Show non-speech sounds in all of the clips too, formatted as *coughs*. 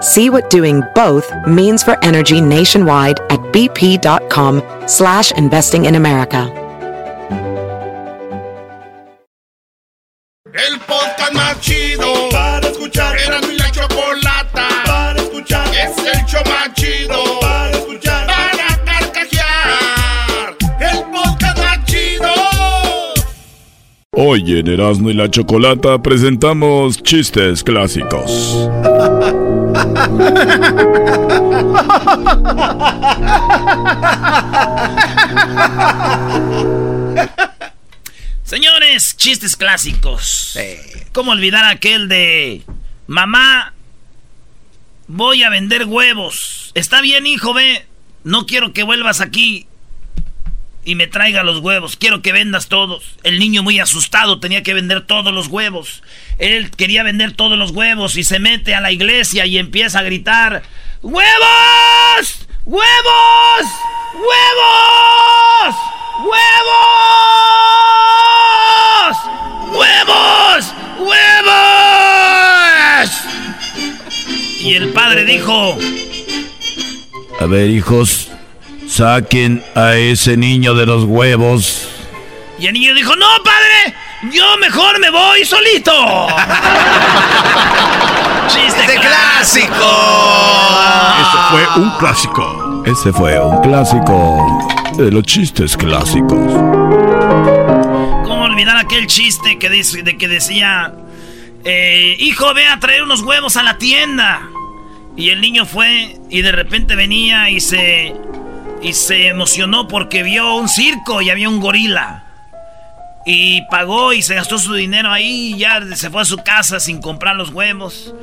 See what doing both means for energy nationwide at bp.com slash investing in America. El podcast más chido para escuchar. Era mi la chocolata para escuchar. Es el show más chido para escuchar. Para carcajear. El podcast más chido. Hoy en Erasmo y la Chocolata presentamos chistes clásicos. *laughs* Señores, chistes clásicos. ¿Cómo olvidar aquel de mamá? Voy a vender huevos. Está bien, hijo, ve. No quiero que vuelvas aquí y me traiga los huevos. Quiero que vendas todos. El niño muy asustado tenía que vender todos los huevos. Él quería vender todos los huevos y se mete a la iglesia y empieza a gritar, ¡Huevos! ¡Huevos! ¡Huevos! ¡Huevos! ¡Huevos! ¡Huevos! Y el padre dijo, A ver, hijos, saquen a ese niño de los huevos. y el niño dijo, no, padre, yo mejor me voy solito. *laughs* Chiste ¡Este clásico! Ese fue un clásico. Ese fue un clásico de los chistes clásicos. ¿Cómo olvidar aquel chiste que dice, de que decía, eh, hijo, ve a traer unos huevos a la tienda? Y el niño fue y de repente venía y se y se emocionó porque vio un circo y había un gorila. Y pagó y se gastó su dinero ahí y ya se fue a su casa sin comprar los huevos.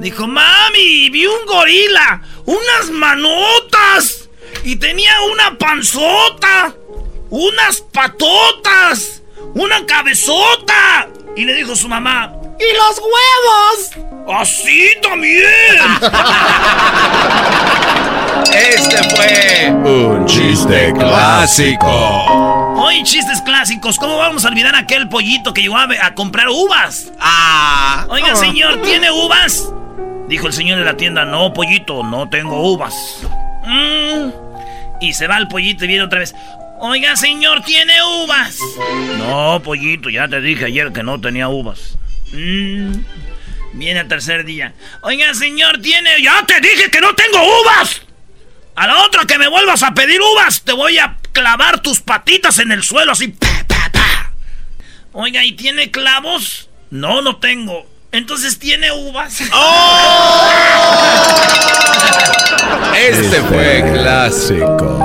Dijo, mami, vi un gorila, unas manotas y tenía una panzota, unas patotas, una cabezota. Y le dijo su mamá, ¿y los huevos? Así también. *laughs* Este fue Un chiste clásico. Hoy chistes clásicos, ¿cómo vamos a olvidar aquel pollito que llegó a, a comprar uvas? Ah. Oiga, señor, ¿tiene uvas? Dijo el señor de la tienda, no, pollito, no tengo uvas. Mm. Y se va el pollito y viene otra vez. Oiga, señor, ¿tiene uvas? No, pollito, ya te dije ayer que no tenía uvas. Mm. Viene el tercer día. Oiga, señor, ¿tiene...? Ya te dije que no tengo uvas. A la otra que me vuelvas a pedir uvas, te voy a clavar tus patitas en el suelo así. pa, pa, pa. Oiga, ¿y tiene clavos? No, no tengo. Entonces, ¿tiene uvas? *laughs* Este fue clásico.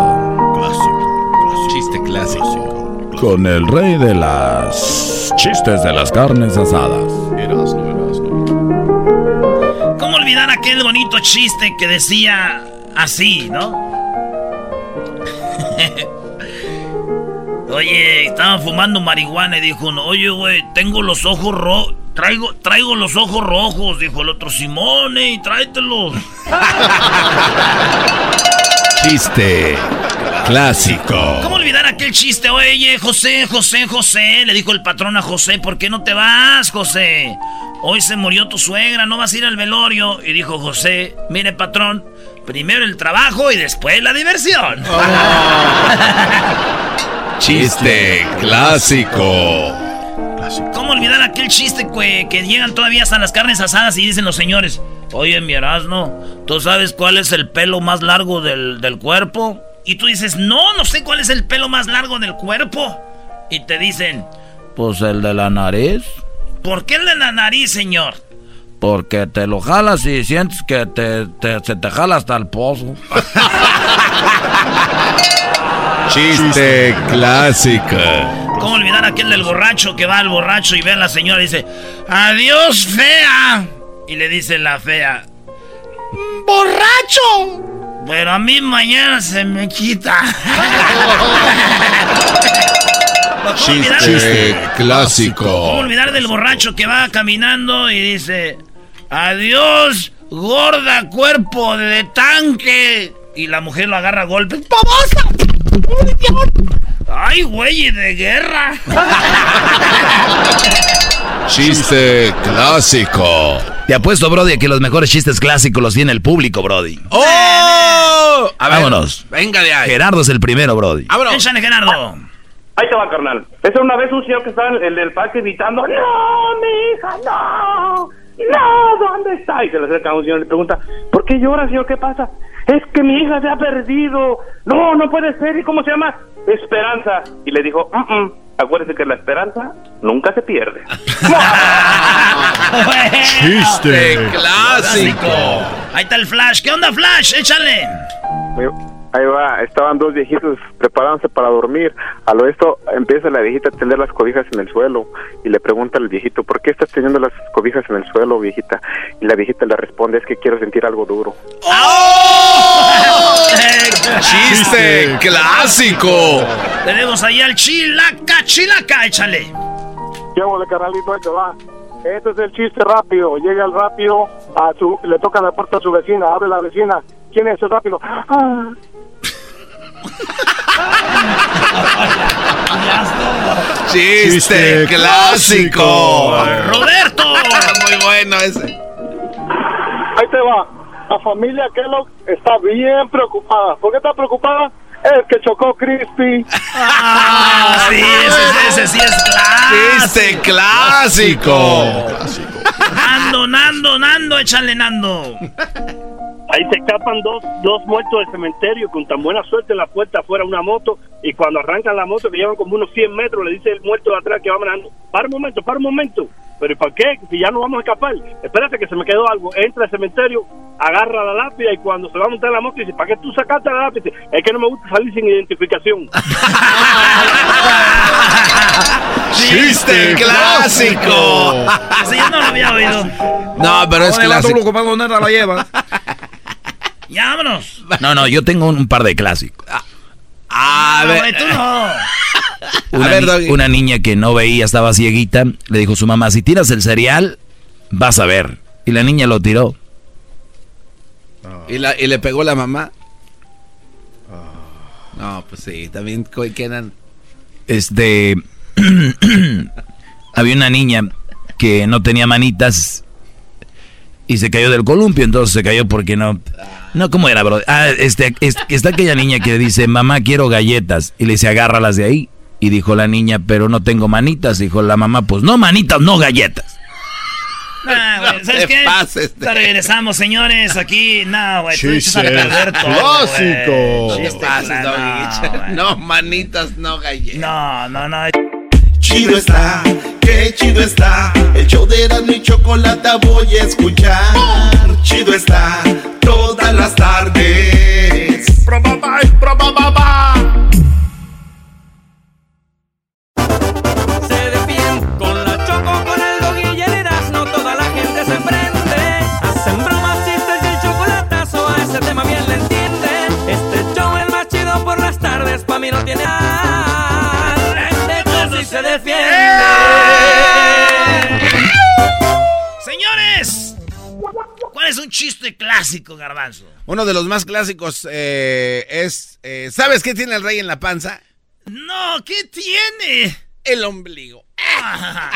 Clásico. Chiste clásico. Con el rey de las chistes de las carnes asadas. ¿Cómo olvidar aquel bonito chiste que decía así, no? *laughs* Oye, estaban fumando marihuana y dijo uno, oye, güey, tengo los ojos rojos. Traigo, traigo los ojos rojos, dijo el otro, Simone, y tráetelos. *laughs* Chiste clásico. ¿Cómo olvidar aquel chiste? Oye, José, José, José, le dijo el patrón a José, ¿por qué no te vas, José? Hoy se murió tu suegra, no vas a ir al velorio. Y dijo José, mire, patrón, primero el trabajo y después la diversión. *laughs* Chiste clásico. ¿Cómo olvidar aquel chiste que, que llegan todavía hasta las carnes asadas y dicen los señores, oye, mi Erasmo, ¿tú sabes cuál es el pelo más largo del, del cuerpo? Y tú dices, no, no sé cuál es el pelo más largo del cuerpo. Y te dicen, Pues el de la nariz. ¿por qué el de la nariz, señor? Porque te lo jalas y sientes que te, te- se te jala hasta el pozo. *laughs* Chiste clásico. ¿Cómo olvidar aquel del borracho que va al borracho y ve a la señora y dice, adiós, fea? Y le dice la fea, borracho. Pero a mí mañana se me quita. *laughs* ¿Cómo olvidar, Chiste clásico. cómo olvidar del borracho que va caminando y dice, adiós, gorda cuerpo de tanque? Y la mujer lo agarra a golpes. ¡Ay, güey, de guerra! *laughs* Chiste clásico. Te apuesto, Brody, que los mejores chistes clásicos los tiene el público, Brody. ¡Oh! A ver, Vámonos. Venga de ahí. Gerardo es el primero, Brody. Vámonos. Échale, Gerardo. Ahí te va, carnal. Esa una vez un señor que estaba en el del parque gritando, ¡No, mi hija, no! ¡No! ¿Dónde está? Y se le acerca a un señor y le pregunta, ¿por qué llora, señor? ¿Qué pasa? Es que mi hija se ha perdido. No, no puede ser. ¿Y cómo se llama? Esperanza. Y le dijo, "Mm, mm, acuérdese que la esperanza nunca se pierde. *laughs* Chiste clásico. Ahí está el Flash. ¿Qué onda, Flash? Échale. Ahí va, estaban dos viejitos preparándose para dormir. A lo esto empieza la viejita a tender las cobijas en el suelo y le pregunta al viejito, ¿por qué estás teniendo las cobijas en el suelo, viejita? Y la viejita le responde, es que quiero sentir algo duro. Chiste clásico. Tenemos ahí al Chilaca, Chilaca. Échale. ¿Qué de carnalito? Ahí te va. Este es el chiste rápido. Llega el rápido, a su, le toca la puerta a su vecina, abre la vecina. ¿Quién es el rápido? Ah, Chiste clásico. Roberto. Muy bueno ese. Ahí te va. La familia Kellogg está bien preocupada. ¿Por qué está preocupada? Es que chocó Crispy. Ah, sí, ese, ese sí es clásico. Chiste clásico. Nando, Nando, Nando. Échale, Nando. Ahí se escapan dos, dos muertos del cementerio con tan buena suerte en la puerta afuera una moto y cuando arrancan la moto que llevan como unos 100 metros le dice el muerto de atrás que va manejando, para un momento, para un momento, pero ¿y para qué? Si ya no vamos a escapar, espérate que se me quedó algo, entra al cementerio, agarra la lápida y cuando se va a montar en la moto dice, ¿para qué tú sacaste la lápida? Es que no me gusta salir sin identificación. *laughs* Chiste clásico. Ese yo no lo había oído. No, pero es clásico. ¿para dónde la lleva? Ya, vámonos. No, no, yo tengo un, un par de clásicos. A No, güey, ver. tú no. *laughs* Una, ver, ni- Doggy. una niña que no veía, estaba cieguita, le dijo a su mamá, si tiras el cereal, vas a ver. Y la niña lo tiró. ¿Y, la, y le pegó la mamá. No, pues sí, también quedan. Este, *clears throat* había una niña que no tenía manitas y se cayó del columpio, entonces se cayó porque no... No, ¿cómo era, bro? Ah, este, es- está aquella niña que dice, mamá, quiero galletas. Y le dice, agárralas de ahí. Y dijo la niña, pero no tengo manitas. Dijo la mamá, pues no manitas, no galletas. Nah, güey, ¿Sabes te qué? pases de- regresamos, señores, aquí. No, güey, tú echas a perder todo, clásico. No pases, no. No, manitas, no galletas. No, no, no. Chido está, qué chido está. El show de Erasmo y Chocolata voy a escuchar. Chido está, todas las tardes. Se defiende con la choco, con el dog y el Erasmo, toda la gente se prende. Hacen bromas, chistes y el chocolatazo, a ese tema bien le entienden. Este show es más chido por las tardes, pa' mí no tiene al. Se defiende. Señores, ¿cuál es un chiste clásico, Garbanzo? Uno de los más clásicos eh, es. eh, ¿Sabes qué tiene el rey en la panza? No, ¿qué tiene? El ombligo. *laughs*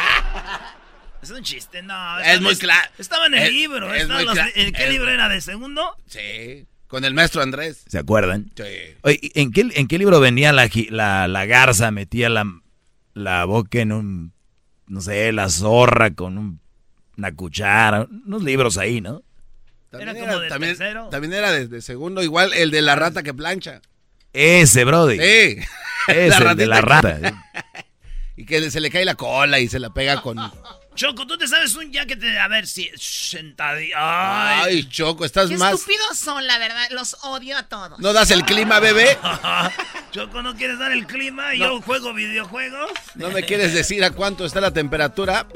Es un chiste, no. Es muy cla- Estaba en el es- libro. es estaba muy los- cla- ¿En qué es- libro era? ¿De segundo? Sí. Con el maestro Andrés. ¿Se acuerdan? Sí. Oye, ¿en qué, ¿en qué libro venía la, gi- la, la garza? Metía la, la boca en un, no sé, la zorra con un- una cuchara. Unos libros ahí, ¿no? También Era como de también, era de, de segundo, igual el de la rata que plancha. Ese, Brody. Sí. Ese, el de la *laughs* que- rata. *laughs* y que se le cae la cola y se la pega con... Choco, tú te sabes un ya que te. A ver si. Sentadilla. Ay, Ay. Choco, estás Qué más... estúpidos son, la verdad. Los odio a todos. ¿No das el clima, bebé? *laughs* Choco, ¿no quieres dar el clima? Yo juego videojuegos. ¿No me quieres decir a cuánto está la temperatura?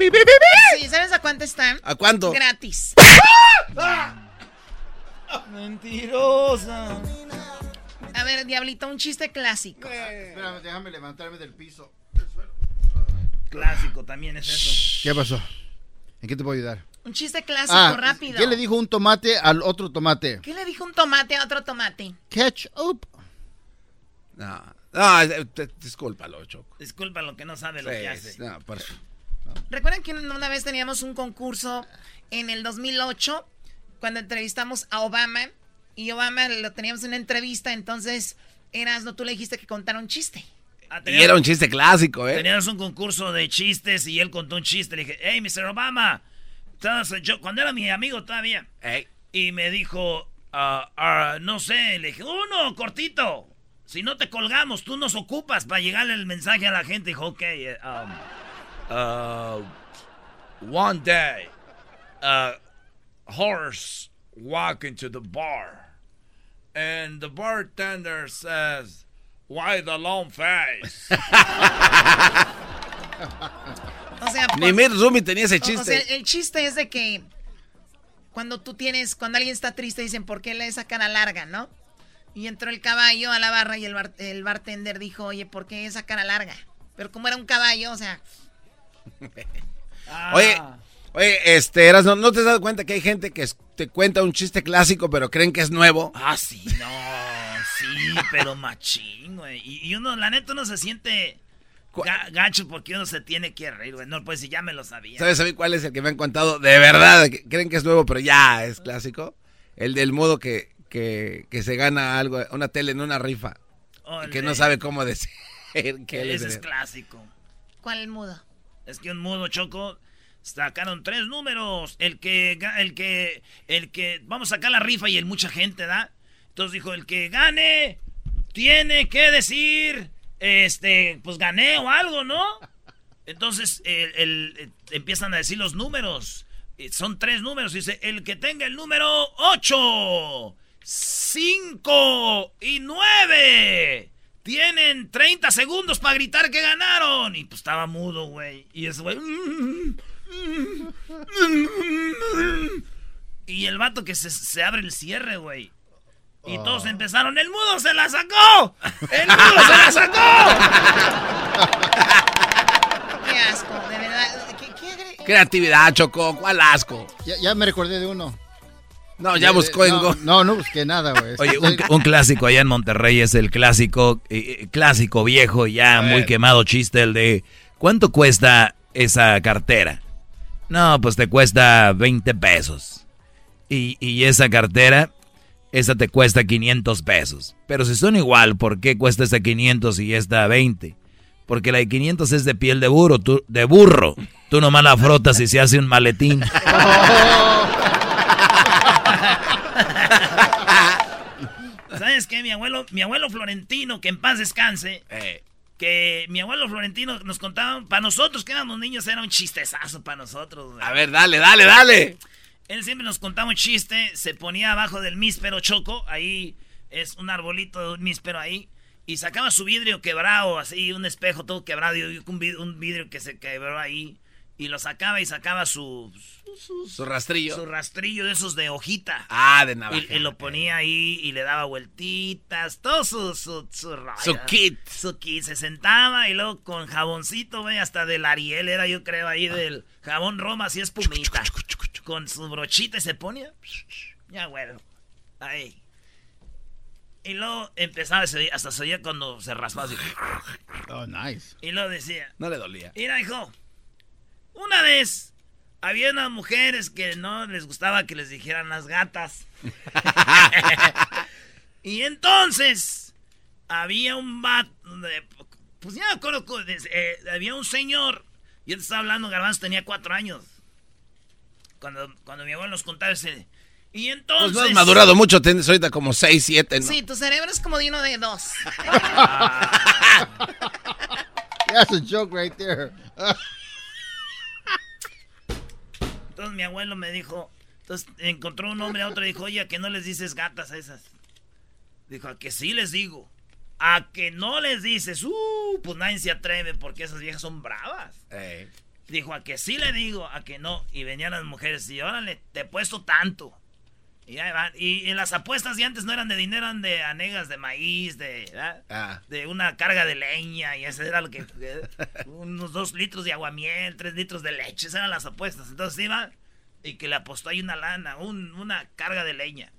Sí, ¿sabes a cuánto están? ¿A cuánto? Gratis. *laughs* Mentirosa. A ver, Diablito, un chiste clásico. Espérame, déjame levantarme del piso. Clásico también es eso. ¿Qué pasó? ¿En qué te puedo ayudar? Un chiste clásico, Ah, rápido. ¿qué le dijo un tomate al otro tomate? ¿Qué le dijo un tomate a otro tomate? Ketchup. No, no, eh, te- discúlpalo, Choco. Disculpa lo que no sabe lo que hace. no, por- ¿Recuerdan que una vez teníamos un concurso en el 2008 cuando entrevistamos a Obama? Y Obama lo teníamos en una entrevista, entonces, Erasno, tú le dijiste que contara un chiste. Ah, Y era un chiste clásico, ¿eh? Teníamos un concurso de chistes y él contó un chiste. Le dije, hey, Mr. Obama. Entonces, yo, cuando era mi amigo todavía. Y me dijo, ah, no sé, le dije, uno, cortito. Si no te colgamos, tú nos ocupas para llegarle el mensaje a la gente. Dijo, ok, eh, um, uh, one day, a horse walk into the bar. And the bartender says, why the long face? *laughs* O sea, Ni Mitt Rumi tenía ese chiste. O sea, el chiste es de que cuando tú tienes, cuando alguien está triste, dicen, ¿por qué le esa cara larga, no? Y entró el caballo a la barra y el, bar- el bartender dijo, oye, ¿por qué esa cara larga? Pero como era un caballo, o sea, Oye, oye, este, eras, ¿no, ¿no te has dado cuenta que hay gente que es- te cuenta un chiste clásico pero creen que es nuevo? Ah, sí, no, pero machín, güey. Y, y uno, la neta, uno se siente ga- gacho porque uno se tiene que reír, güey. No, pues si ya me lo sabía. ¿Sabes a mí cuál es el que me han contado de verdad? creen que es nuevo pero ya es clásico. El del modo que, que, que se gana algo, una tele en una rifa. Y que no sabe cómo decir que *laughs* él es Ese es clásico. ¿cuál el mudo? Es que un mudo choco sacaron tres números. El que, el que, el que, vamos a sacar la rifa y el mucha gente, ¿da? Entonces dijo, el que gane tiene que decir, este, pues gané o algo, ¿no? Entonces el, empiezan a decir los números. Eh, Son tres números. Dice, el que tenga el número 8, 5 y 9. Tienen 30 segundos para gritar que ganaron. Y pues estaba mudo, güey. Y ese güey... *laughs* Y el vato que se, se abre el cierre, güey. Y todos empezaron, ¡el mudo se la sacó! ¡El mudo se la sacó! *laughs* Qué asco, de verdad. ¿Qué, qué agre- Creatividad, Choco, ¿cuál asco? Ya, ya me recordé de uno. No, ya De- buscó en no, Go- No, no busqué nada, güey. Oye, un, un clásico allá en Monterrey es el clásico, eh, eh, clásico viejo, ya A muy ver. quemado chiste, el de ¿cuánto cuesta esa cartera? No, pues te cuesta 20 pesos. Y, y esa cartera, esa te cuesta 500 pesos. Pero si son igual, ¿por qué cuesta esta 500 y esta 20? Porque la de 500 es de piel de burro, tú, de burro. Tú nomás la frotas y se hace un maletín. *laughs* ¿Sabes qué? Mi abuelo, mi abuelo Florentino, que en paz descanse, Eh. que mi abuelo Florentino nos contaba, para nosotros que éramos niños, era un chistezazo para nosotros. güey. A ver, dale, dale, dale. Él siempre nos contaba un chiste, se ponía abajo del míspero choco, ahí es un arbolito de un míspero ahí, y sacaba su vidrio quebrado, así, un espejo todo quebrado, y un vid- un vidrio que se quebró ahí, y lo sacaba y sacaba su, Su rastrillo. su rastrillo de esos de hojita. Ah, de navaja. Y, y lo ponía ahí y le daba vueltitas, todo su, su, su kit. Su kit. Se sentaba y luego con jaboncito, güey, hasta del Ariel era yo creo ahí del jabón Roma, así espumita. Con su brochita y se ponía. Ya, bueno. Ahí. Y luego empezaba, ese- hasta se oía cuando se raspaba así. Oh, nice. Y luego decía, No le dolía. Mira, hijo. Una vez había unas mujeres que no les gustaba que les dijeran las gatas. *laughs* *laughs* y entonces había un vato. Pues ya me acuerdo. eh, había un señor. Yo te estaba hablando, Garbanzo tenía cuatro años. Cuando, cuando mi abuelo nos contaba ese. Y Pues entonces. no has madurado mucho, tienes ahorita como 6, 7, ¿no? Sí, tu cerebro es como de uno de dos. *laughs* That's a joke right there. Entonces mi abuelo me dijo, entonces encontró un hombre a otro y dijo, oye, ¿a que no les dices gatas a esas? Dijo, a que sí les digo. A que no les dices, uh, pues nadie se atreve porque esas viejas son bravas. Dijo, a que sí le digo, a que no. Y venían las mujeres y órale, te he puesto tanto. Y ahí van. Y en las apuestas de antes no eran de dinero, eran de anegas de maíz, de. Ah. de una carga de leña. Y ese era lo que. *laughs* unos dos litros de aguamiel, tres litros de leche. Esas eran las apuestas. Entonces iba y que le apostó ahí una lana, un- una carga de leña.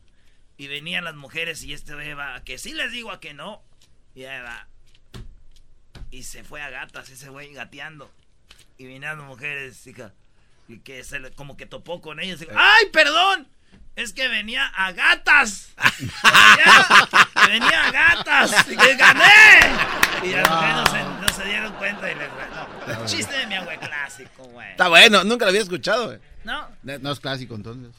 Y venían las mujeres y este güey va, a que sí les digo a que no. Y ahí va. Y se fue a gatas ese güey gateando. Y las mujeres, hija. Y que se le- como que topó con ellos. Dijo, ¡Ay, perdón! Es que venía a gatas. venía, *laughs* venía a gatas. Y que gané. Y las mujeres no se, no se dieron cuenta y les no. Chiste de mi abuelo clásico, güey. Está bueno, nunca lo había escuchado, güey. ¿No? No es clásico entonces.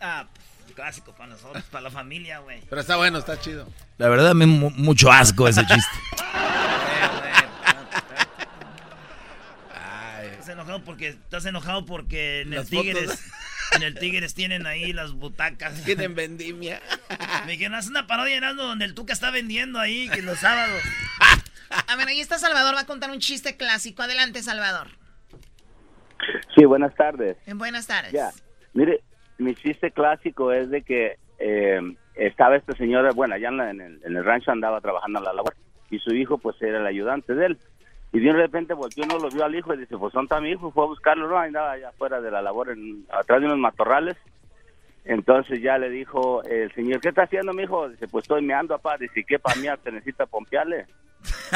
Ah, pues, clásico para nosotros, para la familia, güey. Pero está bueno, está chido. La verdad, me mu- mucho asco ese chiste. *laughs* Estás enojado porque estás enojado porque en el Tigres fotos. *laughs* en el Tigres tienen ahí las butacas. *laughs* Tienen vendimia. Me dijeron, haz una parodia en algo donde el Tuca está vendiendo ahí que los sábados. *laughs* A ver, ahí está Salvador, va a contar un chiste clásico. Adelante, Salvador. Sí, buenas tardes. En buenas tardes. Ya, mire, mi chiste clásico es de que eh, estaba esta señora, bueno, allá en, la- en el, en el rancho andaba trabajando en la labor y su hijo pues era el ayudante de él. Y de repente volteó, no lo vio al hijo y dice, pues ¿dónde está mi hijo? Fue a buscarlo, no, andaba allá afuera de la labor, en, atrás de unos matorrales. Entonces ya le dijo el señor, ¿qué está haciendo mi hijo? Dice, pues estoy meando, papá. Dice, ¿qué para mí? Te necesita pompearle. *laughs*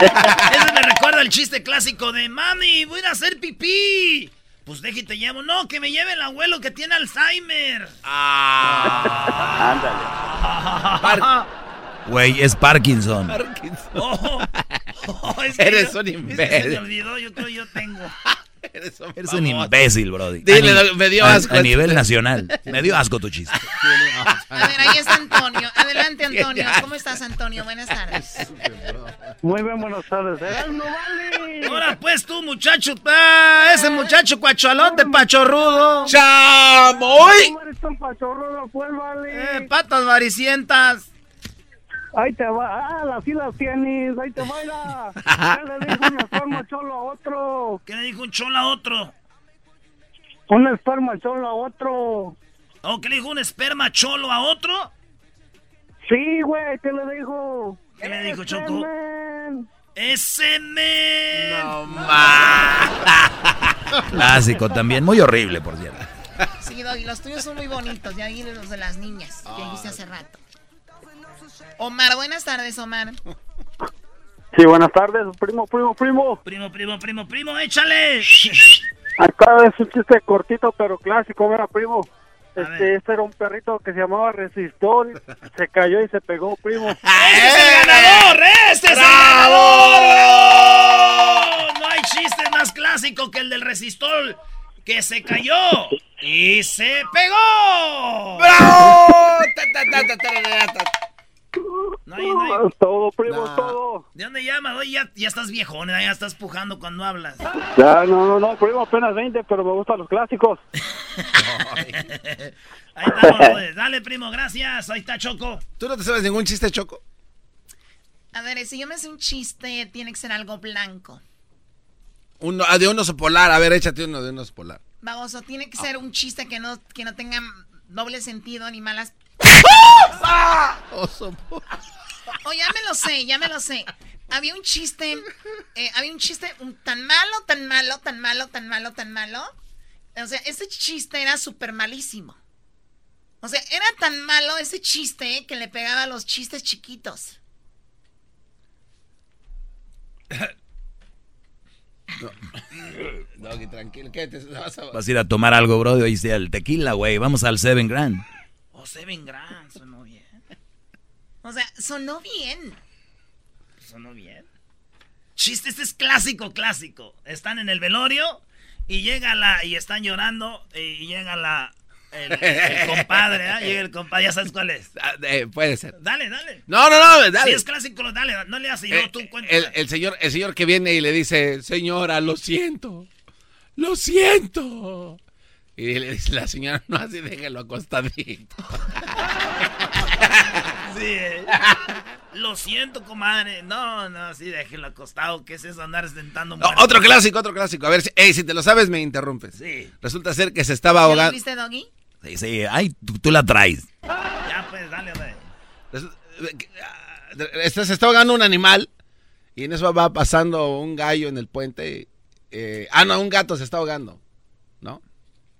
Eso me recuerda el chiste clásico de mami, voy a ir a hacer pipí. Pues déjate te llevo. No, que me lleve el abuelo que tiene Alzheimer. Ándale. *laughs* Güey, es Parkinson. Oh, oh, es que Eres yo- un es que se imbécil. me olvidó, yo creo yo tengo. *laughs* Eres un, Eres un imbécil, Brody. Dile, A me dio a- asco A, este. nivel nacional. Me dio asco tu chiste. *laughs* A ver, ahí está Antonio. Adelante, Antonio. ¿Cómo estás, Antonio? Buenas tardes. *laughs* Muy bien, buenas tardes. ¡No vale! Ahora pues tú, muchacho, ah, ese muchacho cuachalote, pachorrudo. ¡Chamoy! ¿Cómo eres tan pachorrudo, pues, vale? Eh, patas varicientas. Ahí te va, ah, así las tienes, ahí te baila. *laughs* ¿Qué le dijo un esperma cholo a otro? ¿Qué le dijo un cholo a otro? Un esperma cholo a otro. ¿O qué le dijo un esperma cholo a otro? Sí, güey, ¿qué le dijo? ¿Qué le dijo, Choco? ¡Ese men! No *laughs* Clásico también. Muy horrible, por cierto. Sí, Doggy, los tuyos son muy bonitos. Ya vi los de las niñas que dijiste hace rato. Omar, buenas tardes, Omar. Sí, buenas tardes, primo, primo, primo. Primo, primo, primo, primo, échale. Acá es un chiste cortito pero clásico, mira, primo. Este, este era un perrito que se llamaba Resistor, se cayó y se pegó, primo. *laughs* ¡Ese es el ganador! ¡Ese es el ganador! ¡Bravo! No hay chiste más clásico que el del resistor que se cayó y se pegó. ¡Bravo! *laughs* No hay, no hay- Es todo, primo, No. todo. ¿De dónde llamas? Oye, ya, ya estás viejón, ¿eh? ya estás pujando cuando hablas. Ya, no, no, no, primo, apenas 20, pero me gustan los clásicos. *laughs* Ahí estamos, pues. Dale, primo, gracias. Ahí está Choco. ¿Tú no te sabes ningún chiste, Choco? A ver, si yo me sé un chiste, tiene que ser algo blanco. Uno, ah, de un oso polar. A ver, échate uno de un oso polar. Baboso, tiene que ser un chiste que no, que no tenga doble sentido ni malas. Oso. Oh, ya me lo sé, ya me lo sé. Había un chiste, eh, había un chiste un- tan malo, tan malo, tan malo, tan malo, tan malo. O sea, ese chiste era súper malísimo. O sea, era tan malo ese chiste que le pegaba a los chistes chiquitos. *coughs* Doggy, tranquilo. ¿Qué te vas a... Vas a ir a tomar algo, Brody. Oíste el tequila, güey. Vamos al Seven Grand. Oh, Seven Grand, sonó. O sea, sonó bien. Sonó bien. Chiste, este es clásico, clásico. Están en el velorio y llega la. y están llorando y llega la. El, el *laughs* compadre, ¿ah? Llega el compadre, ya sabes cuál es. Ah, eh, puede ser. Dale, dale. No, no, no, dale. Si es clásico, dale, no le haces yo, Eh, tú cuenta. el, el señor, el señor que viene y le dice, señora, lo siento, lo siento. Y le dice la señora, *laughs* no así, déjelo acostadito. *laughs* Sí, eh. *laughs* Lo siento, comadre. No, no, sí, déjelo acostado. ¿Qué es eso andar sentando No, otro clásico, otro clásico. A ver, si, ey, si te lo sabes, me interrumpes. Sí. Resulta ser que se estaba ¿Ya lo ahogando. viste, Doggy? Sí, sí, ay, tú, tú la traes. Ya, pues, dale, dale. Este, se está ahogando un animal y en eso va pasando un gallo en el puente. eh, ah, no, un gato se está ahogando, ¿no?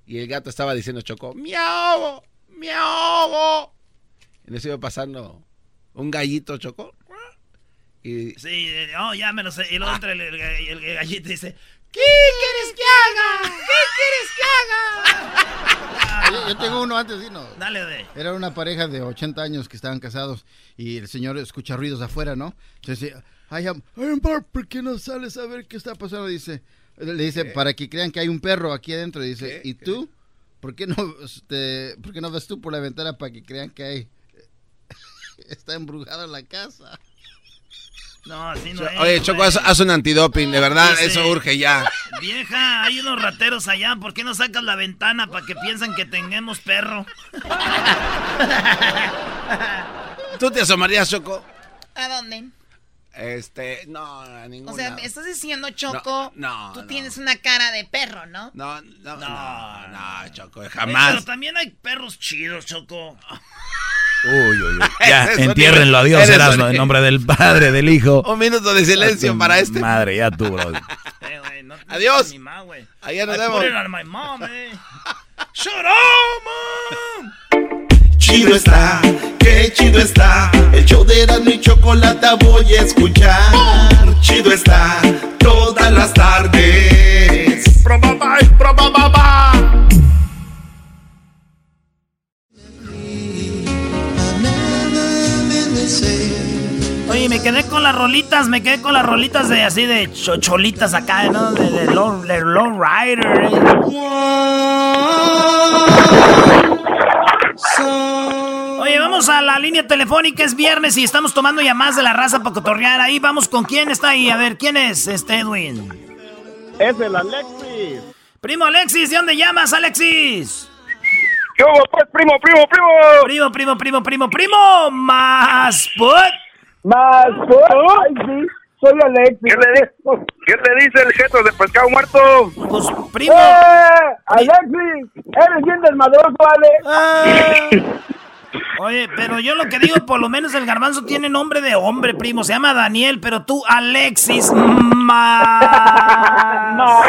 Y el gato estaba diciendo, Choco, me ahogo, me ahogo. En eso iba pasando un gallito, Choco. Y Sí, oh, ya me lo sé. Y luego entra el, el, el- el gallito y dice: ¿Qué quieres que haga? ¿Qué quieres que haga? Yo, yo tengo uno antes, ¿sí? No. Dale, de. Era una pareja de 80 años que estaban casados y el señor escucha ruidos afuera, ¿no? Entonces dice, ay, am- ay, amor, ¿por qué no sales a ver qué está pasando? Dice, le dice, para que crean que hay un perro aquí adentro. Dice, ¿y tú? ¿Por qué no, este, por qué no ves tú por la ventana para que crean que hay, está embrujada la casa? No, así no es. Oye, Choco, haz, haz un antidoping, de verdad, Dice, eso urge ya. Vieja, hay unos rateros allá. ¿Por qué no sacas la ventana para que piensen que tengamos perro? ¿Tú te asomarías, Choco? ¿A dónde? Este, no, a ninguna. O sea, me estás diciendo, Choco, no, tú no. tienes una cara de perro, ¿no? No, no, no, no, Choco, Eh, jamás. pero también hay perros chidos, Choco. Uy, uy, uy. *laughs* Ya, entiérrenlo. Adiós, Erasmo, en nombre del Padre, del Hijo. Un minuto de silencio para este. Madre, ya tú, bro. *laughs* Eh, no- Adiós. Allá nos vemos. mom, eh. Shut up, mom. Chido está, qué chido está. El show de Erasmo y Chocolata voy a escuchar. Chido está, todas las tardes. Probaba, probaba. Oye, me quedé con las rolitas, me quedé con las rolitas de así de chocholitas acá, ¿no? De, de, low, de low rider. eh. Oye, vamos a la línea telefónica, es viernes y estamos tomando llamadas de la raza para cotorrear. Ahí vamos con quién está ahí. A ver, ¿quién es este Edwin? Es el Alexis. Primo Alexis, ¿de dónde llamas, Alexis? ¿Qué hubo, pues, primo, primo, primo? Primo, primo, primo, primo, primo. Más put. Más, Ay, sí, soy Alexis. ¿Qué le, ¿Qué le dice el jeto de pescado muerto? Pues, primo. ¡Eh! Alexis, eres bien desmadroso, Ale. *laughs* Oye, pero yo lo que digo, por lo menos el garbanzo tiene nombre de hombre, primo. Se llama Daniel, pero tú, Alexis. Más. No,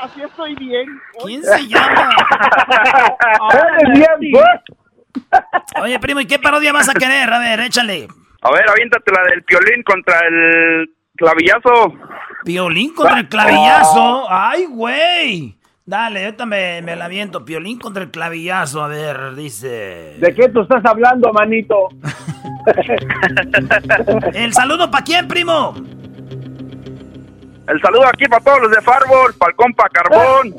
así estoy bien. ¿Quién se llama? Pues. Oye, primo, ¿y qué parodia vas a querer? A ver, échale. A ver, aviéntate la del piolín contra el clavillazo. Piolín contra el clavillazo. ¡Ay, güey! Dale, ahorita me, me la aviento. Piolín contra el clavillazo. A ver, dice. ¿De qué tú estás hablando, manito? *laughs* ¿El saludo para quién, primo? El saludo aquí para todos los de Farbol, para el compa Carbón.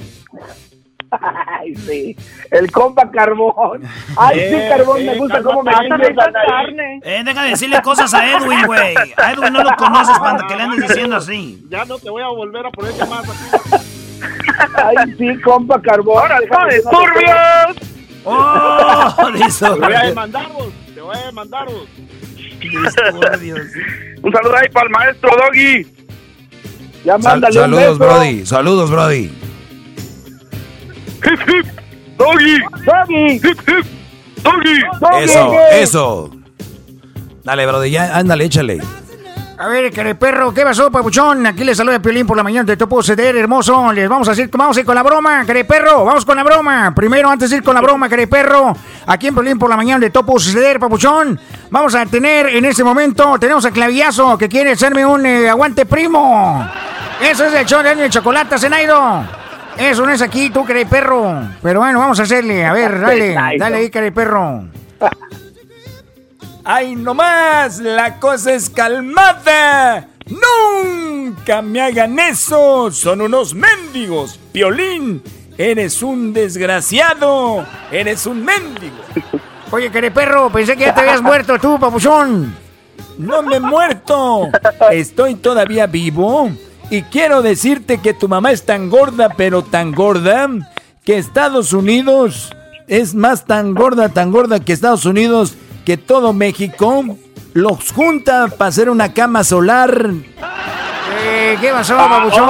Ay, sí. El compa Carbón. Ay, sí, Carbón, me gusta cómo me chingas la nariz. Eh, deja de decirle cosas a Edwin, güey. A Edwin no lo conoces para que le andes diciendo así. Ya no te voy a volver a poner llamadas Ay, sí, compa Carbón. ¡Ahora son disturbios! ¡Oh! *laughs* Te voy a demandaros, te voy a demandaros. Un saludo ahí para el maestro Doggy. Ya Sal- saludos, Brody. Saludos, Brody. Doggy. Doggy. Doggy. Eso, eso. Dale, Brody, ya, ándale, échale. A ver, perro, ¿qué pasó, papuchón? Aquí les saluda Piolín por la mañana, te puedo ceder, hermoso. Les vamos a decir, vamos a ir con la broma, perro, vamos con la broma. Primero, antes de ir con la broma, perro, aquí en Piolín por la mañana de Topo Suceder, papuchón. Vamos a tener en este momento, tenemos a Clavillazo que quiere hacerme un eh, aguante primo. Eso es el show de Daniel Chocolata, Zenaido. Eso no es aquí, tú, perro. Pero bueno, vamos a hacerle, a ver, *laughs* dale, dale ahí, perro. ¡Ay, no más! ¡La cosa es calmada! ¡Nunca me hagan eso! ¡Son unos mendigos! ¡Piolín! Eres un desgraciado. Eres un mendigo. Oye, perro, pensé que ya te habías muerto tú, papuchón. No me he muerto. Estoy todavía vivo. Y quiero decirte que tu mamá es tan gorda, pero tan gorda, que Estados Unidos es más tan gorda, tan gorda que Estados Unidos, que todo México los junta para hacer una cama solar. Eh, ¿Qué pasó, papuchón?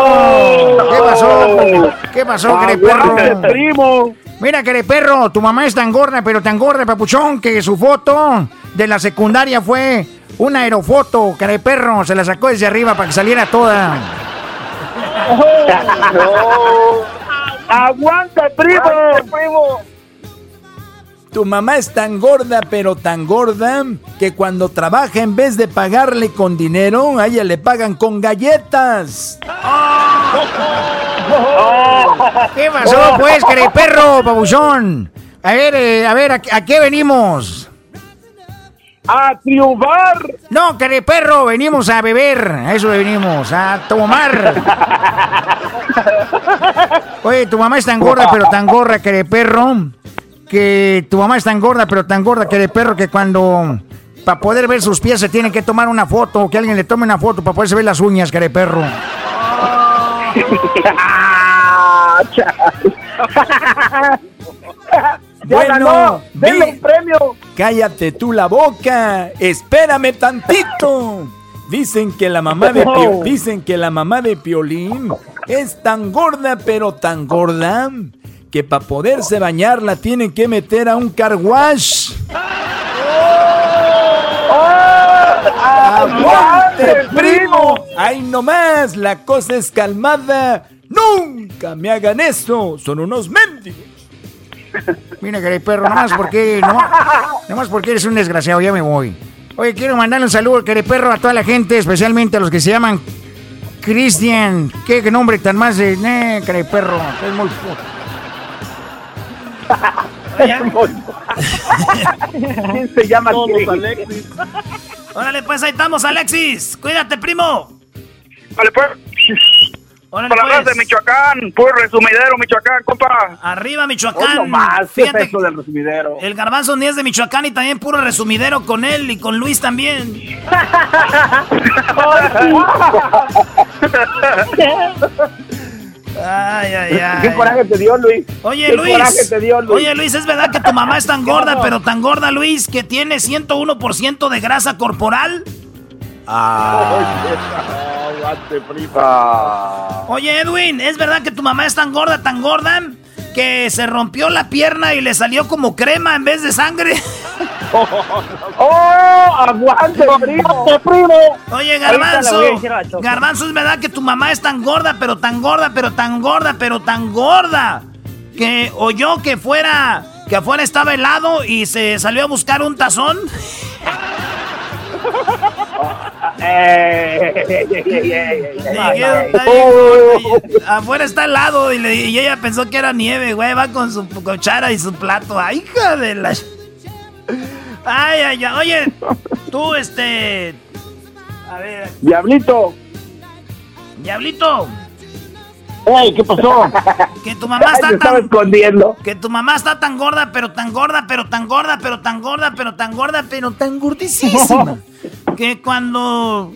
¿Qué pasó? ¿Qué pasó, perro? primo! Mira, perro, tu mamá es tan gorda, pero tan gorda, papuchón, que su foto de la secundaria fue una aerofoto, perro. Se la sacó desde arriba para que saliera toda. ¡Aguanta, primo! primo! Tu mamá es tan gorda, pero tan gorda, que cuando trabaja en vez de pagarle con dinero, a ella le pagan con galletas. ¿Qué pasó, pues, perro, babuchón? A ver, eh, a ver, ¿a, qué venimos? ¡A triunfar! No, perro, venimos a beber. A eso venimos, a tomar. *laughs* Oye, tu mamá es tan gorda, pero tan gorda, perro, que tu mamá es tan gorda, pero tan gorda que de perro que cuando para poder ver sus pies se tiene que tomar una foto, o que alguien le tome una foto para poderse ver las uñas, que de perro. *laughs* bueno, denle premio. Cállate tú la boca. Espérame tantito. Dicen que la mamá de *laughs* dicen que la mamá de Piolín es tan gorda, pero tan gorda que para poderse bañar la tienen que meter a un car wash. ¡Aguante, primo! ¡Ay, nomás! La cosa es calmada. ¡Nunca me hagan eso! ¡Son unos mendigos! Mira, que perro, nomás porque, no, nomás porque eres un desgraciado, ya me voy. Oye, quiero mandarle un saludo, perro, a toda la gente, especialmente a los que se llaman Cristian. ¿Qué, nombre tan más de... Eh, perro, es muy... *laughs* ¿Quién se llama Alexis? Órale, pues ahí estamos, Alexis. Cuídate, primo. Vale, pues. Órale, Para pues. de Michoacán, puro resumidero, Michoacán, compa. Arriba, Michoacán. más, Fíjate, eso del resumidero. El garbanzo ni es de Michoacán y también puro resumidero con él y con Luis también. *laughs* *laughs* Ay, ay, ay. ¿Qué coraje te dio, Luis? Oye, Luis. Oye, Luis, es verdad que tu mamá es tan *laughs* gorda, pero tan gorda, Luis, que tiene 101% de grasa corporal. Ah. Oye, Edwin, ¿es verdad que tu mamá es tan gorda, tan gorda? que se rompió la pierna y le salió como crema en vez de sangre. *laughs* ¡Oh! ¡Aguante, primo! primo! Oye, Garbanzo. Garbanzo, es verdad que tu mamá es tan gorda, pero tan gorda, pero tan gorda, pero tan gorda. Que oyó que fuera. Que afuera estaba helado y se salió a buscar un tazón. *laughs* Afuera está helado y, ella pensó que era nieve, güey. Va con su cuchara y su plato. ¡Ay, hija de la... Ay, ay, ay. Oye, tú, este... A ver... Diablito. Diablito. ¡Ay, qué pasó! Que tu mamá está tan... escondiendo. Que tu mamá está tan gorda, pero tan gorda, pero tan gorda, pero tan gorda, pero tan gorda, pero tan gordísima. que cuando...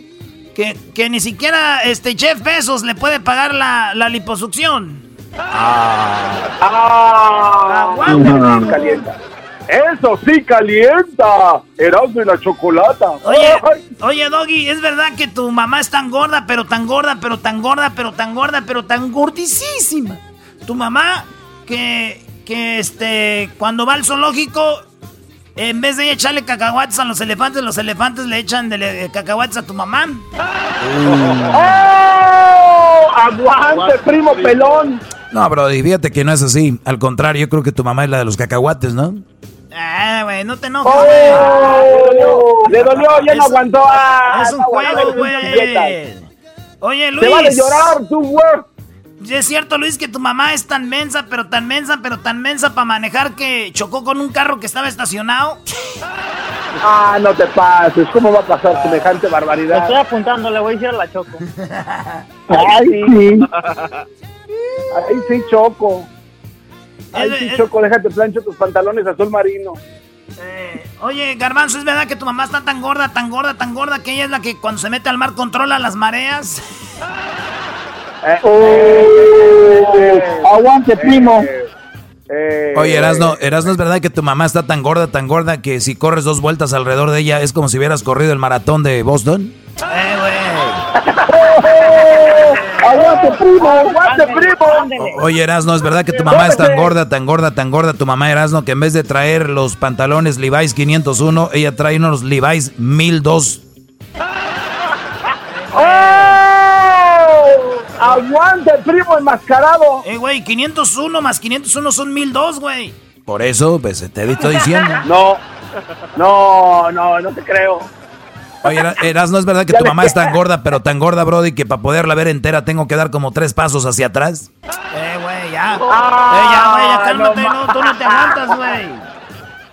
Que, que, ni siquiera este Jeff Bezos le puede pagar la, la liposucción. Ah. ah. Calienta. Eso sí calienta. Erasmo y la chocolata. Oye, oye, Doggy, es verdad que tu mamá es tan gorda, pero tan gorda, pero tan gorda, pero tan gorda, pero tan gordísima. Tu mamá que, que este, cuando va al zoológico, en vez de echarle cacahuates a los elefantes, los elefantes le echan de, cacahuates a tu mamá. ¡Oh! ¡Aguante, primo pelón! No, bro, fíjate que no es así. Al contrario, yo creo que tu mamá es la de los cacahuates, ¿no? Ah, güey, no te enojes. Oh, le dolió, ya no aguantó. Ah, es un juego, güey. Oye, Luis. Te vale llorar, tú, güey. Es cierto, Luis, que tu mamá es tan mensa, pero tan mensa, pero tan mensa para manejar que chocó con un carro que estaba estacionado. Ah, no te pases. ¿Cómo va a pasar semejante barbaridad? estoy apuntando, le voy a decir a la Choco. Ay, sí. Ay, sí, Choco. Ay, Es- sí, es- Choco, déjate plancho tus pantalones azul marino. Eh, oye, Garbanzo, ¿es verdad que tu mamá está tan gorda, tan gorda, tan gorda que ella es la que cuando se mete al mar controla las mareas? Eh, aguante, primo. Oye, Erasno, Erasno, ¿es verdad que tu mamá está tan gorda, tan gorda que si corres dos vueltas alrededor de ella es como si hubieras corrido el maratón de Boston? Eh, güey. *laughs* ¡Aguante, primo! ¡Aguante, primo! O- Oye, Erasno, ¿es verdad que tu mamá es tan gorda, tan gorda, tan gorda, tu mamá Erasno, que en vez de traer los pantalones Levi's 501, ella trae unos Levi's 1002? ¡Oh! ¡Aguante, primo enmascarado! Eh, güey, 501 más 501 son 1002, güey. Por eso, pues te estoy diciendo. *laughs* No, no, no, no te creo. Oye, Era- Erasno, ¿es verdad que tu mamá es tan gorda, pero tan gorda, Brody, que para poderla ver entera tengo que dar como tres pasos hacia atrás? Eh, güey, ya. Ah, eh, ya, güey, ya cálmate, no no, tú no te aguantas, güey.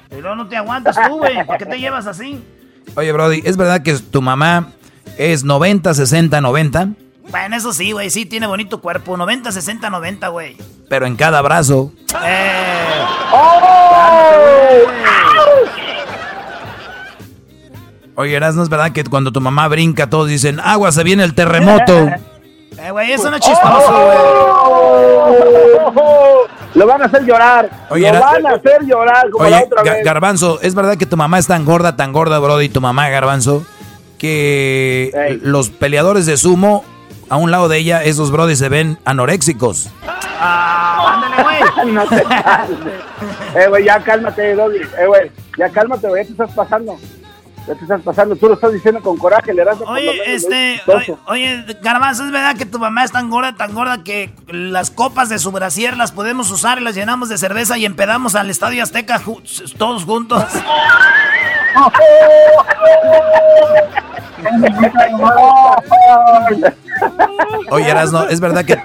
Pero no te aguantas tú, güey. ¿Por qué te llevas así? Oye, Brody, ¿es verdad que tu mamá es 90, 60, 90? Bueno, eso sí, güey, sí, tiene bonito cuerpo. 90, 60, 90, güey. Pero en cada brazo. Eh. Oye, Erasno, ¿es verdad que cuando tu mamá brinca todos dicen, agua, se viene el terremoto? *laughs* Eh, güey, eso no es chistoso, güey. Lo van a hacer llorar. Oye, Lo van a hacer llorar como la Oye, otra Ga- vez. Garbanzo, ¿es verdad que tu mamá es tan gorda, tan gorda, Brody, tu mamá, Garbanzo, que los peleadores de sumo, a un lado de ella, esos Brody se ven anoréxicos? Ah, ándale, güey. *laughs* no te calmes. Eh, güey, ya cálmate, Doggy. Eh, güey, ya cálmate, güey, te estás pasando. Ya te estás pasando. Tú lo estás diciendo con coraje, le das Oye, este, oye, oye, Garbanzo, ¿es verdad que tu mamá es tan gorda, tan gorda que las copas de su brasier las podemos usar y las llenamos de cerveza y empedamos al Estadio Azteca ju- todos juntos? *laughs* Oye, Erasno, ¿es verdad que...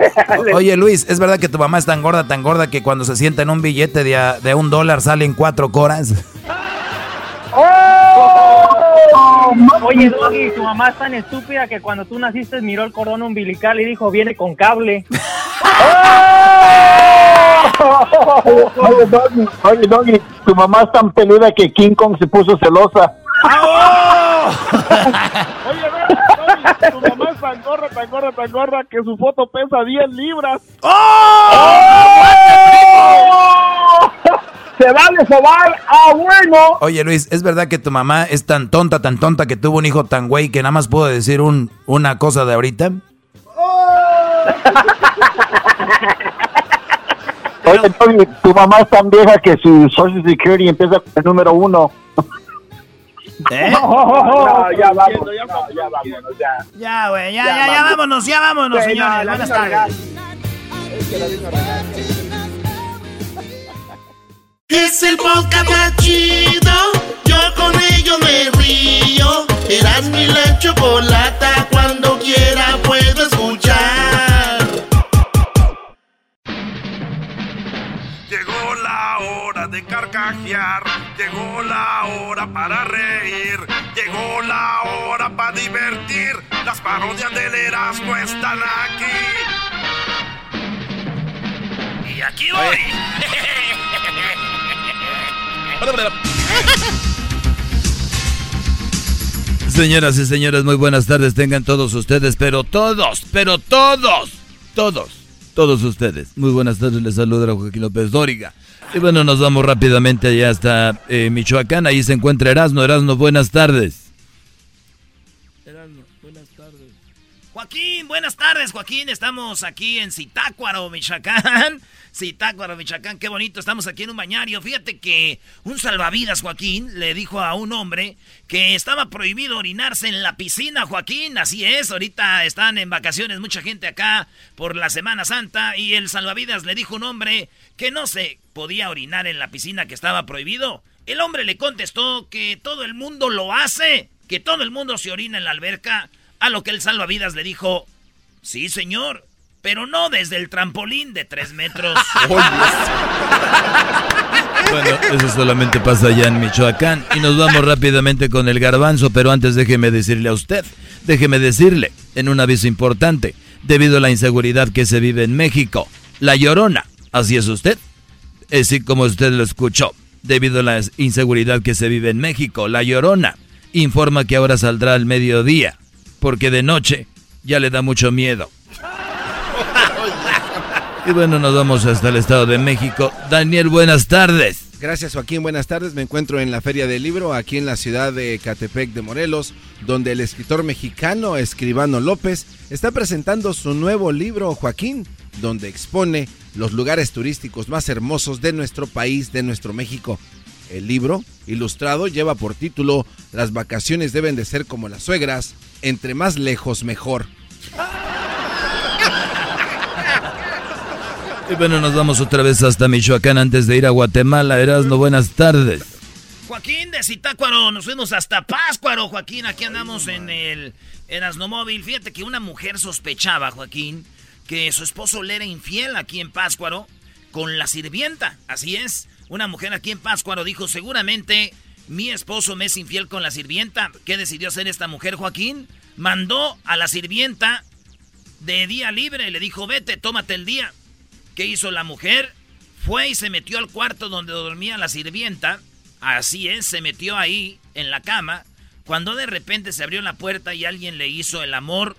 Oye, Luis, ¿es verdad que tu mamá es tan gorda, tan gorda que cuando se sienta en un billete de, a- de un dólar salen cuatro coras? Oye, Doggy, tu mamá es tan estúpida que cuando tú naciste miró el cordón umbilical y dijo, viene con cable. *laughs* Oye, Doggy, oye, Doggy, tu mamá es tan peluda que King Kong se puso celosa. Oye, ve, Doggy, tu mamá es tan gorda, tan gorda, tan gorda que su foto pesa 10 libras. ¡Se vale sobar! ¡Ah, bueno! Oye, Luis, ¿es verdad que tu mamá es tan tonta, tan tonta que tuvo un hijo tan güey que nada más pudo decir un, una cosa de ahorita? *laughs* Oye, Doggy, tu mamá es tan vieja que su Social Security empieza con el número uno. ¿Eh? *laughs* No, ya vamos, no, ya vámonos, ya. Ya, güey, ya, Ya, ya, vámonos, ya vámonos, señores. Buenas tardes. Es el podcast más chido. Yo con ello me río. Eras mi la chocolata. Cuando quiera puedo escuchar. Llegó la hora de carcajear, llegó la hora para reír, llegó la hora para divertir. Las parodias del Erasmo están aquí. Y aquí voy. *laughs* *laughs* Señoras y señores, muy buenas tardes tengan todos ustedes, pero todos, pero todos, todos, todos ustedes. Muy buenas tardes, les saluda Joaquín López Dóriga. Y bueno, nos vamos rápidamente allá hasta eh, Michoacán, ahí se encuentra Erasno. Erasno, buenas tardes. Joaquín, buenas tardes, Joaquín. Estamos aquí en Zitácuaro, Michoacán. *laughs* Zitácuaro, Michoacán, qué bonito. Estamos aquí en un bañario. Fíjate que un salvavidas, Joaquín, le dijo a un hombre que estaba prohibido orinarse en la piscina, Joaquín. Así es, ahorita están en vacaciones mucha gente acá por la Semana Santa y el salvavidas le dijo a un hombre que no se podía orinar en la piscina que estaba prohibido. El hombre le contestó que todo el mundo lo hace, que todo el mundo se orina en la alberca. A lo que el salvavidas le dijo, sí señor, pero no desde el trampolín de tres metros. *laughs* Bueno, eso solamente pasa allá en Michoacán. Y nos vamos rápidamente con el garbanzo, pero antes déjeme decirle a usted, déjeme decirle, en un aviso importante, debido a la inseguridad que se vive en México, la llorona, así es usted, así como usted lo escuchó, debido a la inseguridad que se vive en México. La Llorona informa que ahora saldrá al mediodía, porque de noche ya le da mucho miedo. Y bueno, nos vamos hasta el Estado de México. Daniel, buenas tardes. Gracias Joaquín, buenas tardes. Me encuentro en la Feria del Libro, aquí en la ciudad de Catepec de Morelos, donde el escritor mexicano Escribano López está presentando su nuevo libro, Joaquín, donde expone los lugares turísticos más hermosos de nuestro país, de nuestro México. El libro, ilustrado, lleva por título Las vacaciones deben de ser como las suegras, entre más lejos mejor. Y bueno, nos vamos otra vez hasta Michoacán antes de ir a Guatemala. Erasno, buenas tardes. Joaquín de Zitácuaro, nos fuimos hasta Páscuaro, Joaquín. Aquí andamos en el Erasno Móvil. Fíjate que una mujer sospechaba, Joaquín, que su esposo le era infiel aquí en Páscuaro con la sirvienta. Así es, una mujer aquí en Páscuaro dijo, seguramente mi esposo me es infiel con la sirvienta. ¿Qué decidió hacer esta mujer, Joaquín? Mandó a la sirvienta de día libre. Le dijo, vete, tómate el día. ¿Qué hizo la mujer? Fue y se metió al cuarto donde dormía la sirvienta. Así es, se metió ahí, en la cama, cuando de repente se abrió la puerta y alguien le hizo el amor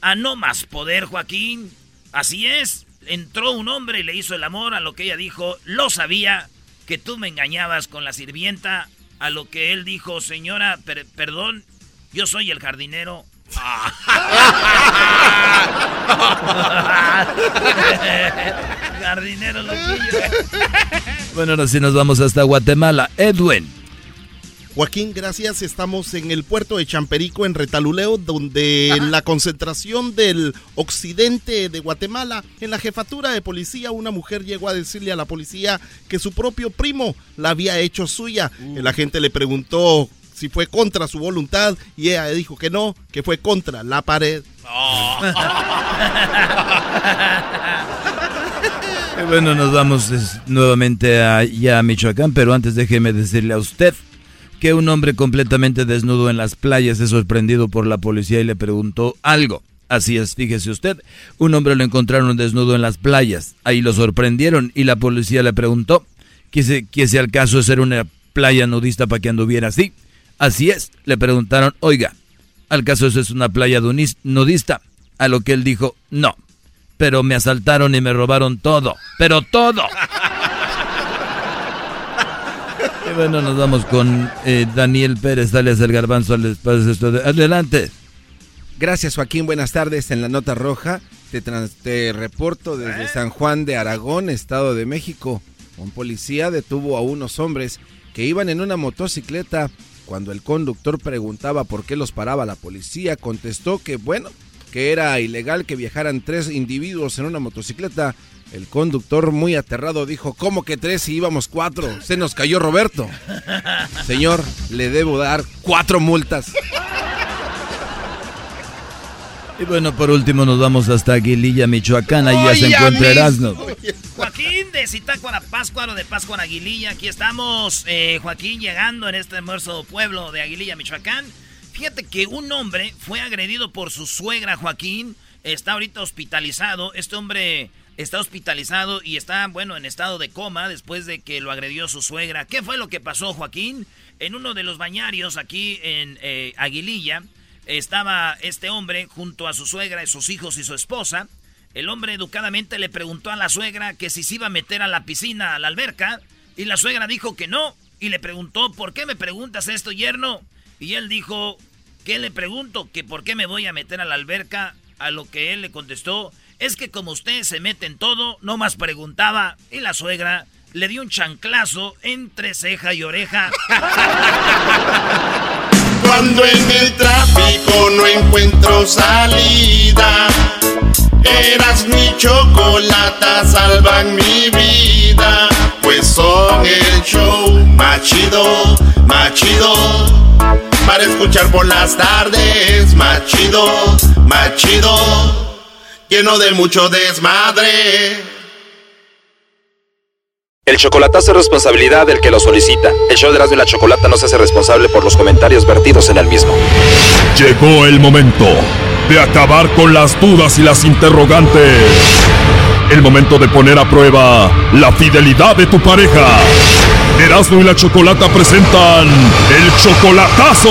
a no más poder, Joaquín. Así es, entró un hombre y le hizo el amor a lo que ella dijo, lo sabía, que tú me engañabas con la sirvienta, a lo que él dijo, señora, perdón, yo soy el jardinero. *laughs* Jardinero loquillo. Bueno, ahora sí nos vamos hasta Guatemala. Edwin. Joaquín, gracias. Estamos en el puerto de Champerico, en Retaluleo, donde la concentración del occidente de Guatemala, en la jefatura de policía, una mujer llegó a decirle a la policía que su propio primo la había hecho suya. Uh. El agente le preguntó si fue contra su voluntad y ella dijo que no, que fue contra la pared. *laughs* bueno, nos vamos nuevamente allá a Michoacán, pero antes déjeme decirle a usted que un hombre completamente desnudo en las playas es sorprendido por la policía y le preguntó algo. Así es, fíjese usted, un hombre lo encontraron desnudo en las playas, ahí lo sorprendieron y la policía le preguntó que si, que al caso de ser una playa nudista para que anduviera así. Así es, le preguntaron, oiga, ¿al caso eso es una playa nudista? A lo que él dijo, no, pero me asaltaron y me robaron todo, pero todo. Bueno, nos vamos con eh, Daniel Pérez, dale el garbanzo al espacio. Adelante. Gracias Joaquín, buenas tardes. En la nota roja te, te reporto desde ¿Eh? San Juan de Aragón, Estado de México. Un policía detuvo a unos hombres que iban en una motocicleta cuando el conductor preguntaba por qué los paraba la policía, contestó que, bueno, que era ilegal que viajaran tres individuos en una motocicleta. El conductor, muy aterrado, dijo, ¿cómo que tres si íbamos cuatro? Se nos cayó Roberto. Señor, le debo dar cuatro multas. Y bueno, por último nos vamos hasta Aguililla, Michoacán. Ahí ya se encuentra Erasmo. Joaquín de Zitácuara, Páscuaro de Páscuaro, Aguililla. Aquí estamos, eh, Joaquín, llegando en este hermoso pueblo de Aguililla, Michoacán. Fíjate que un hombre fue agredido por su suegra, Joaquín. Está ahorita hospitalizado. Este hombre está hospitalizado y está, bueno, en estado de coma después de que lo agredió su suegra. ¿Qué fue lo que pasó, Joaquín? En uno de los bañarios aquí en eh, Aguililla estaba este hombre junto a su suegra, sus hijos y su esposa. El hombre educadamente le preguntó a la suegra que si se iba a meter a la piscina, a la alberca, y la suegra dijo que no, y le preguntó, ¿por qué me preguntas esto, yerno? Y él dijo, ¿qué le pregunto? Que por qué me voy a meter a la alberca, a lo que él le contestó, es que como usted se mete en todo, no más preguntaba, y la suegra le dio un chanclazo entre ceja y oreja. *laughs* Cuando en el tráfico no encuentro salida, eras mi chocolata, salvan mi vida. Pues son el show machido, machido. Para escuchar por las tardes, machido, machido. Lleno de mucho desmadre. El chocolatazo es responsabilidad del que lo solicita. El show de Erasmo y la Chocolata no se hace responsable por los comentarios vertidos en el mismo. Llegó el momento de acabar con las dudas y las interrogantes el momento de poner a prueba la fidelidad de tu pareja. Erasmo y la Chocolata presentan el chocolatazo.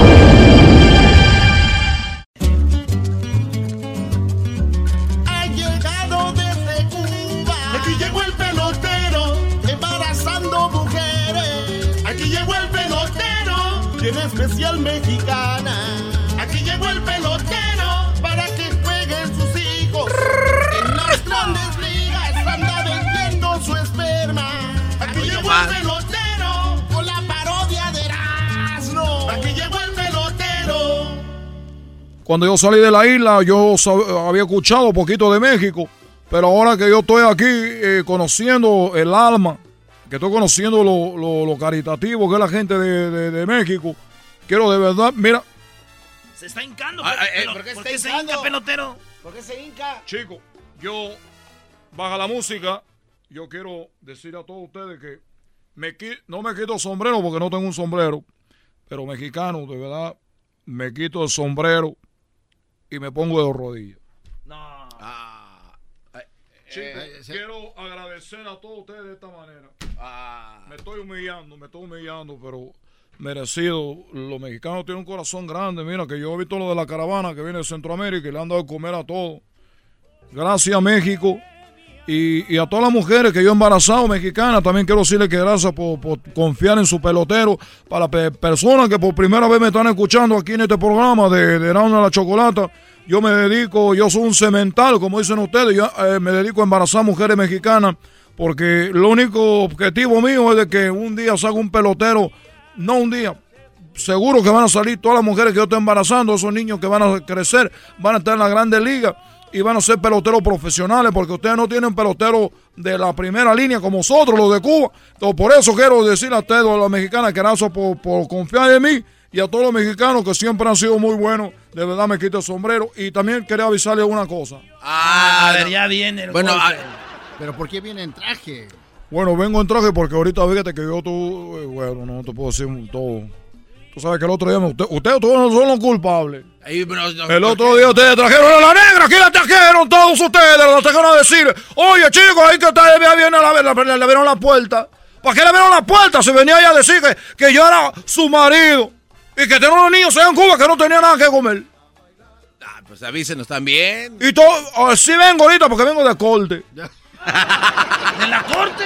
Cuando yo salí de la isla, yo sab- había escuchado un poquito de México, pero ahora que yo estoy aquí eh, conociendo el alma, que estoy conociendo lo, lo- lo caritativo que es la gente de, de- de México, quiero de verdad, mira, Se está hincando. Ah, eh, ¿por qué ¿Por está qué se hinca, pelotero? ¿Por qué se hinca? Chico, yo baja la música, yo quiero decir a todos ustedes que me qui- no me quito sombrero porque no tengo un sombrero, pero mexicano, de verdad, me quito el sombrero y me pongo de rodillas. Chico, quiero agradecer a todos ustedes de esta manera. Me estoy humillando, me estoy humillando, pero merecido. Los mexicanos tienen un corazón grande. Mira, que yo he visto lo de la caravana que viene de Centroamérica y le han dado de comer a todos. Gracias, México. Y, a todas las mujeres que yo he embarazado, mexicanas, también quiero decirle que gracias por, confiar en su pelotero. Para pe- personas que por primera vez me están escuchando aquí en este programa de, de Erasmo de la Chocolata, yo me dedico, yo soy un cemental, como dicen ustedes, yo eh, me dedico a embarazar mujeres mexicanas, porque lo único objetivo mío es de que un día salga un pelotero, no un día, seguro que van a salir todas las mujeres que yo estoy embarazando, esos niños que van a crecer, van a estar en la grandes ligas y van a ser peloteros profesionales, porque ustedes no tienen peloteros de la primera línea como nosotros, los de Cuba. Entonces, por eso quiero decir a ustedes, a las mexicanas, que gracias por, por confiar en mí y a todos los mexicanos que siempre han sido muy buenos. De verdad me quito el sombrero. Y también quería avisarles una cosa. Ah, a ver, ya viene el Bueno, golpe. Pero ¿por qué viene en traje? Bueno, vengo en traje porque ahorita fíjate que yo tú, eh, bueno, no te puedo decir todo. Tú sabes que el otro día me- usted- ustedes todos no son los culpables. Ahí, bro, no, El ¿por otro día ustedes trajeron a la negra, aquí la trajeron todos ustedes, la trajeron a decir, oye chicos, ahí que ustedes ya viene a la, la- le abrieron la puerta. ¿Para qué le abrieron la puerta? Si venía ella a decir que, que yo era su marido y que tenía unos niños allá en Cuba que no tenían nada que comer. Ah, pues avísenos también. Y todo, ah, sí vengo ahorita porque vengo de corte. *laughs* ¿De la corte?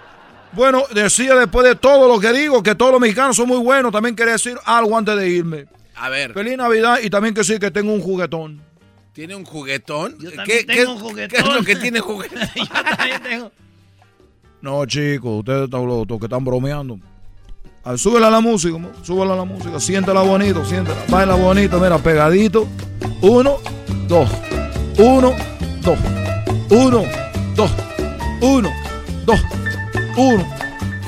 Bueno, decía después de todo lo que digo, que todos los mexicanos son muy buenos. También quería decir algo antes de irme. A ver, Feliz Navidad y también que sí, que tengo un juguetón. ¿tiene un juguetón? Yo ¿Qué, qué- tengo un qué juguetón. es lo que tiene *laughs* juguetón? Yo también tengo. No, chicos, ustedes están los los que están bromeando. Súbela a la música, súbela a la música, siéntela bonito, siéntela, baila bonito, mira, pegadito. Uno, dos, uno, dos, uno, dos, uno, dos, uno.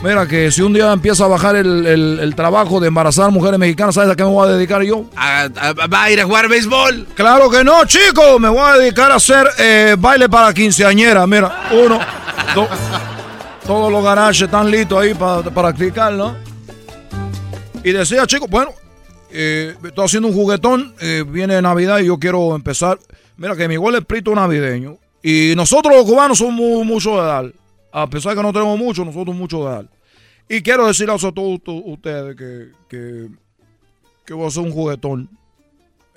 Mira que si un día empieza a bajar el, el- el trabajo de embarazar mujeres mexicanas, ¿sabes a qué me voy a dedicar yo? A- a- ¿Va a ir a jugar béisbol? Claro que no, chicos, me voy a dedicar a hacer eh, baile para quinceañera. Mira, uno, *laughs* dos, todos los garajes están listos ahí para practicar, ¿no? Y decía, chicos, bueno, eh, estoy haciendo un juguetón, eh, viene Navidad y yo quiero empezar. Mira que mi igual es espíritu navideño. Y nosotros los cubanos somos mu- mucho de dar. A pesar que no tenemos mucho, nosotros mucho de dar. Y quiero decirles a todos ustedes que, que, que voy a hacer un juguetón.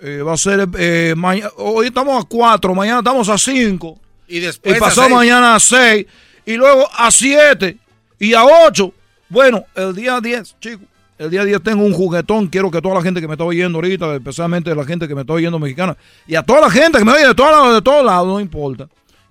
Eh, va a ser eh, mañana. Hoy estamos a 4, mañana estamos a 5. Y Y después. a pasado mañana a 6. Y luego a 7. Y a 8. Bueno, el día 10, chicos. El día 10 tengo un juguetón. Quiero que toda la gente que me está oyendo ahorita, especialmente la gente que me está oyendo mexicana, y a toda la gente que me oye de todos lados, de todos lados, no importa.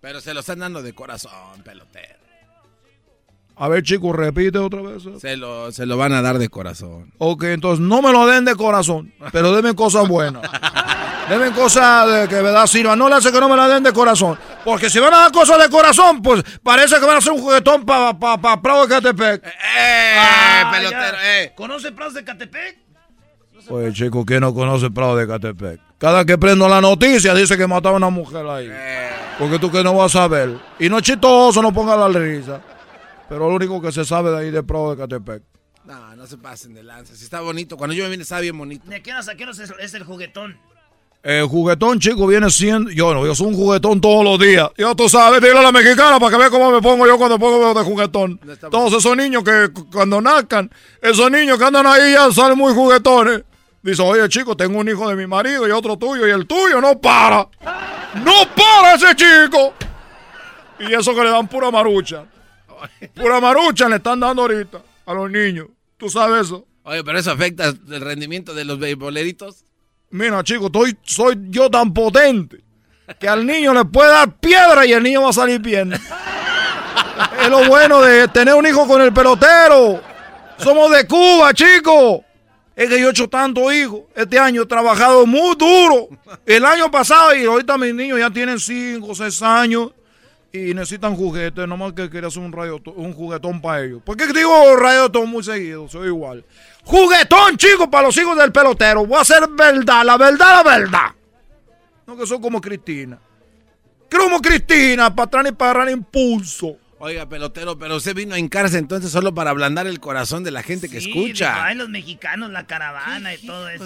Pero se lo están dando de corazón, pelotero. A ver, chicos, repite otra vez. Se lo, se lo van a dar de corazón. Ok, entonces no me lo den de corazón, pero denme cosas buenas. *laughs* Denme cosas de que verdad sirvan. No le hace que no me la den de corazón. Porque si van a dar cosas de corazón, pues parece que van a hacer un juguetón para pa, pa, Prado de Catepec. ¡Eh, Ah, pelotero! ya. ¡Eh! ¿Conoce Prados de Catepec? Oye, chicos, ¿quién no conoce Prado de Catepec? Cada que prendo la noticia dice que mataron a una mujer ahí. Porque tú que no vas a ver. Y no es chistoso, no ponga la risa. Pero lo único que se sabe de ahí de Prado de Catepec. No, no se pasen de lanza. Si está bonito. Cuando yo me vine estaba bien bonito. ¿De qué hora a qué hora es es el juguetón? El juguetón, chico, viene siendo. Yo no, yo soy un juguetón todos los días. Yo, tú sabes, dile a la mexicana para que vea cómo me pongo yo cuando pongo de juguetón. Todos esos niños que cu- cuando nazcan, esos niños que andan ahí ya salen muy juguetones. Dice, oye, chico, tengo un hijo de mi marido y otro tuyo, y el tuyo no para. ¡No para ese chico! Y eso que le dan pura marucha. Pura marucha le están dando ahorita a los niños. ¿Tú sabes eso? Oye, pero eso afecta el rendimiento de los beisboleritos. Mira, chico, estoy, soy yo tan potente que al niño le puede dar piedra y el niño va a salir bien. es lo bueno de tener un hijo con el pelotero. Somos de Cuba, chico. Es que yo he hecho tanto hijos. Este año he trabajado muy duro. El año pasado y ahorita mis niños ya tienen 5, 6 años y necesitan juguetes. Nomás que quería hacer un, radio, un juguetón para ellos. ¿Por qué digo radiotón muy seguido? Soy igual. Juguetón, chicos, para los hijos del pelotero. Voy a hacer verdad, la verdad, la verdad. No que son como Cristina. Como Cristina, para atrás y para atrás impulso. Oiga, pelotero, pero usted vino a hincarse entonces solo para ablandar el corazón de la gente que escucha. ay, los mexicanos, la caravana y todo eso.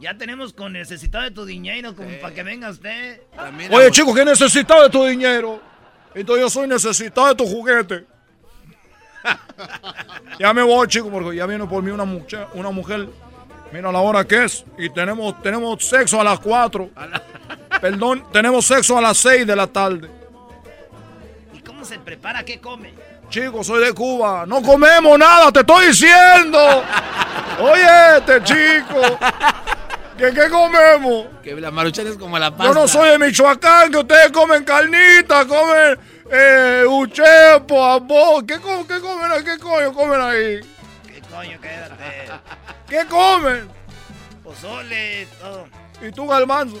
Ya tenemos con necesitado de tu dinero como para que venga usted. Oye, chico, ¿qué necesitas de tu dinero? Entonces yo soy necesitado de tu juguete. *laughs* ya me voy, chico, porque ya viene por mí una mujer, una mujer. Mira la hora que es. Y tenemos, tenemos sexo a las 4. *laughs* Perdón, tenemos sexo a las 6 de la tarde. ¿Y cómo se prepara? ¿Qué come? Chico, soy de Cuba. No comemos nada, te estoy diciendo. *laughs* Oye, este chico. ¿Qué, qué comemos? Que la maruchan es como la pasta. Yo no soy de Michoacán, que ustedes comen carnita, comen eh, uchepo. ¿Qué, co- ¿Qué comen ahí? ¿Qué coño comen ahí? ¿Qué coño? Quédate. ¿Qué comen? Pozole, todo. ¿Y tú, Galmanzo?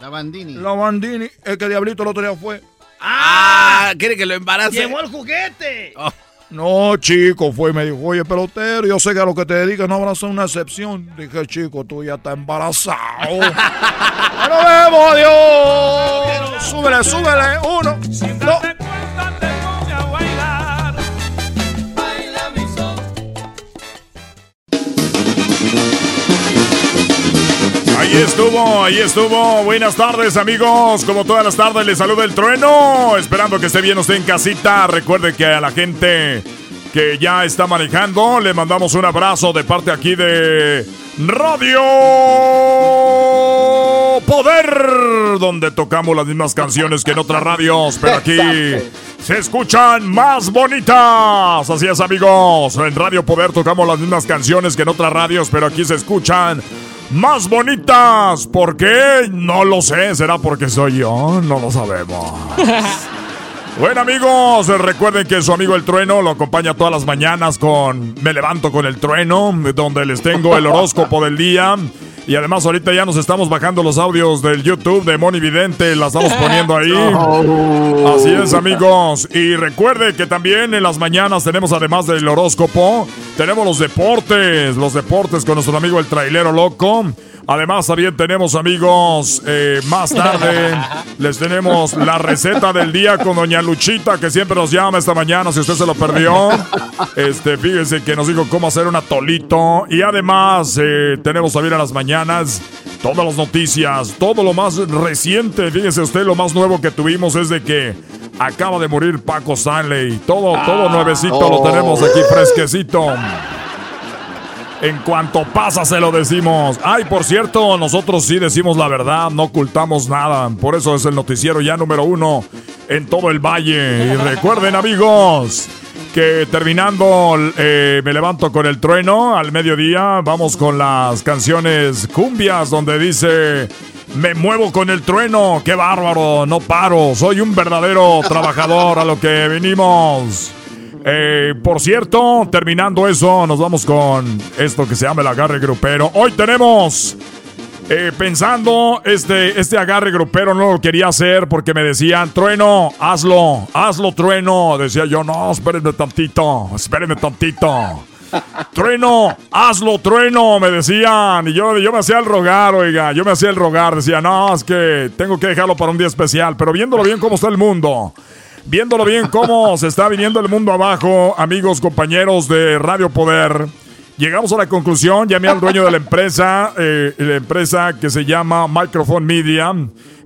La Bandini. la Bandini. El que Diablito el otro día fue. Ah, quiere que lo embarace. ¡Llegó el juguete! No, chico, fue y me dijo, oye, pelotero, yo sé que a lo que te dedicas no habrá ser una excepción. Dije, chico, tú ya estás embarazado. ¡Ya nos vemos, adiós! Súbele, súbele. Uno, dos. Ahí estuvo, ahí estuvo. Buenas tardes, amigos. Como todas las tardes, les saluda el trueno. Esperando que esté bien usted en casita. Recuerde que a la gente que ya está manejando, le mandamos un abrazo de parte aquí de Radio Poder, donde tocamos las mismas canciones que en otras radios, pero aquí se escuchan más bonitas. Así es, amigos. En Radio Poder tocamos las mismas canciones que en otras radios, pero aquí se escuchan más bonitas. ¿Por qué? No lo sé. ¿Será porque soy yo? No lo sabemos. *laughs* Bueno amigos, recuerden que su amigo el trueno lo acompaña todas las mañanas con Me levanto con el trueno, donde les tengo el horóscopo del día. Y además ahorita ya nos estamos bajando los audios del YouTube de Moni Vidente, la estamos poniendo ahí. *laughs* Así es amigos. Y recuerde que también en las mañanas tenemos además del horóscopo, tenemos los deportes, los deportes con nuestro amigo el trailero loco. Además también tenemos amigos, eh, más tarde *laughs* les tenemos la receta del día con doña Luchita que siempre nos llama esta mañana si usted se lo perdió. Este, fíjese que nos dijo cómo hacer un atolito. Y además eh, tenemos también a las mañanas todas las noticias, todo lo más reciente. Fíjese usted, lo más nuevo que tuvimos es de que acaba de morir Paco Stanley. Todo, todo nuevecito lo tenemos aquí fresquecito. En cuanto pasa, se lo decimos. Ay, por cierto, nosotros sí decimos la verdad, no ocultamos nada. Por eso es el noticiero ya número uno en todo el valle. Y recuerden, amigos, que terminando eh, me levanto con el trueno al mediodía. Vamos con las canciones cumbias, donde dice. Me muevo con el trueno, qué bárbaro, no paro, soy un verdadero trabajador a lo que venimos. Eh, por cierto, terminando eso, nos vamos con esto que se llama el agarre grupero. Hoy tenemos Eh, pensando, este, este agarre grupero no lo quería hacer porque me decían, trueno, hazlo, hazlo, trueno. Decía yo, no, espérenme tantito, espérenme tantito. *laughs* Trueno, hazlo, trueno, me decían. Y yo, yo me hacía el rogar, oiga, yo me hacía el rogar. Decía, no, es que tengo que dejarlo para un día especial. Pero viéndolo bien cómo está el mundo, viéndolo bien cómo *laughs* se está viniendo el mundo abajo, amigos, compañeros de Radio Poder. Llegamos a la conclusión, llamé al dueño de la empresa, eh, la empresa que se llama Microphone Media,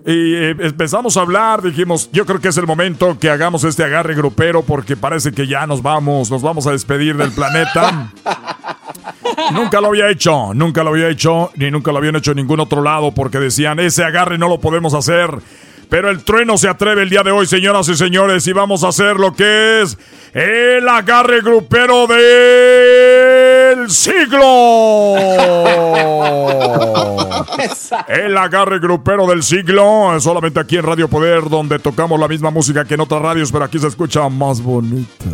y eh, empezamos a hablar, dijimos, yo creo que es el momento que hagamos este agarre grupero porque parece que ya nos vamos, nos vamos a despedir del planeta. *laughs* nunca lo había hecho, nunca lo había hecho, ni nunca lo habían hecho en ningún otro lado porque decían, ese agarre no lo podemos hacer. Pero el trueno se atreve el día de hoy, señoras y señores, y vamos a hacer lo que es el agarre grupero del siglo. *laughs* El agarre grupero del siglo, solamente aquí en Radio Poder, donde tocamos la misma música que en otras radios, pero aquí se escucha más bonita.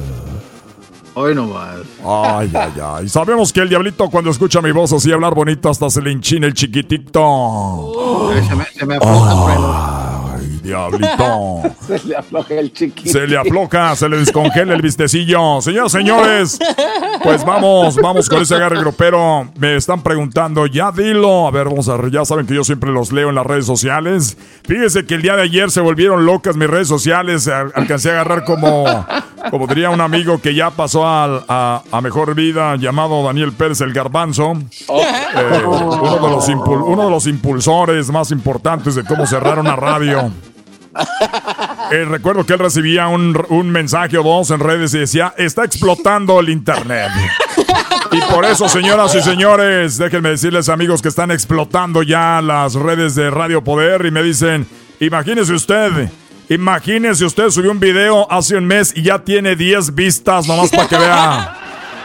Hoy no más. Ay, ay, ay. Sabemos que el diablito cuando escucha mi voz así hablar bonito hasta se le enchina el chiquitito. Se me, se me afloja. Ay, diablito. *laughs* Se le afloja el chiquito. Se le afloja, se le descongela el vistecillo. Señoras, señores, pues vamos, vamos con ese agarre grupero. Me están preguntando, ya dilo. A ver, vamos a ver, ya saben que yo siempre los leo en las redes sociales. Fíjese que el día de ayer se volvieron locas mis redes sociales. Al- Alcancé a agarrar como, como diría un amigo que ya pasó a, a mejor vida, llamado Daniel Pérez el Garbanzo. Eh, uno, de los uno de los impulsores más importantes de cómo cerrar una radio. Eh, recuerdo que él recibía un, un mensaje o dos en redes y decía, está explotando el internet. Y por eso, señoras y señores, déjenme decirles, amigos, que están explotando ya las redes de Radio Poder y me dicen, imagínese usted, imagínese usted, subió un video hace un mes y ya tiene 10 vistas, nomás para que vea.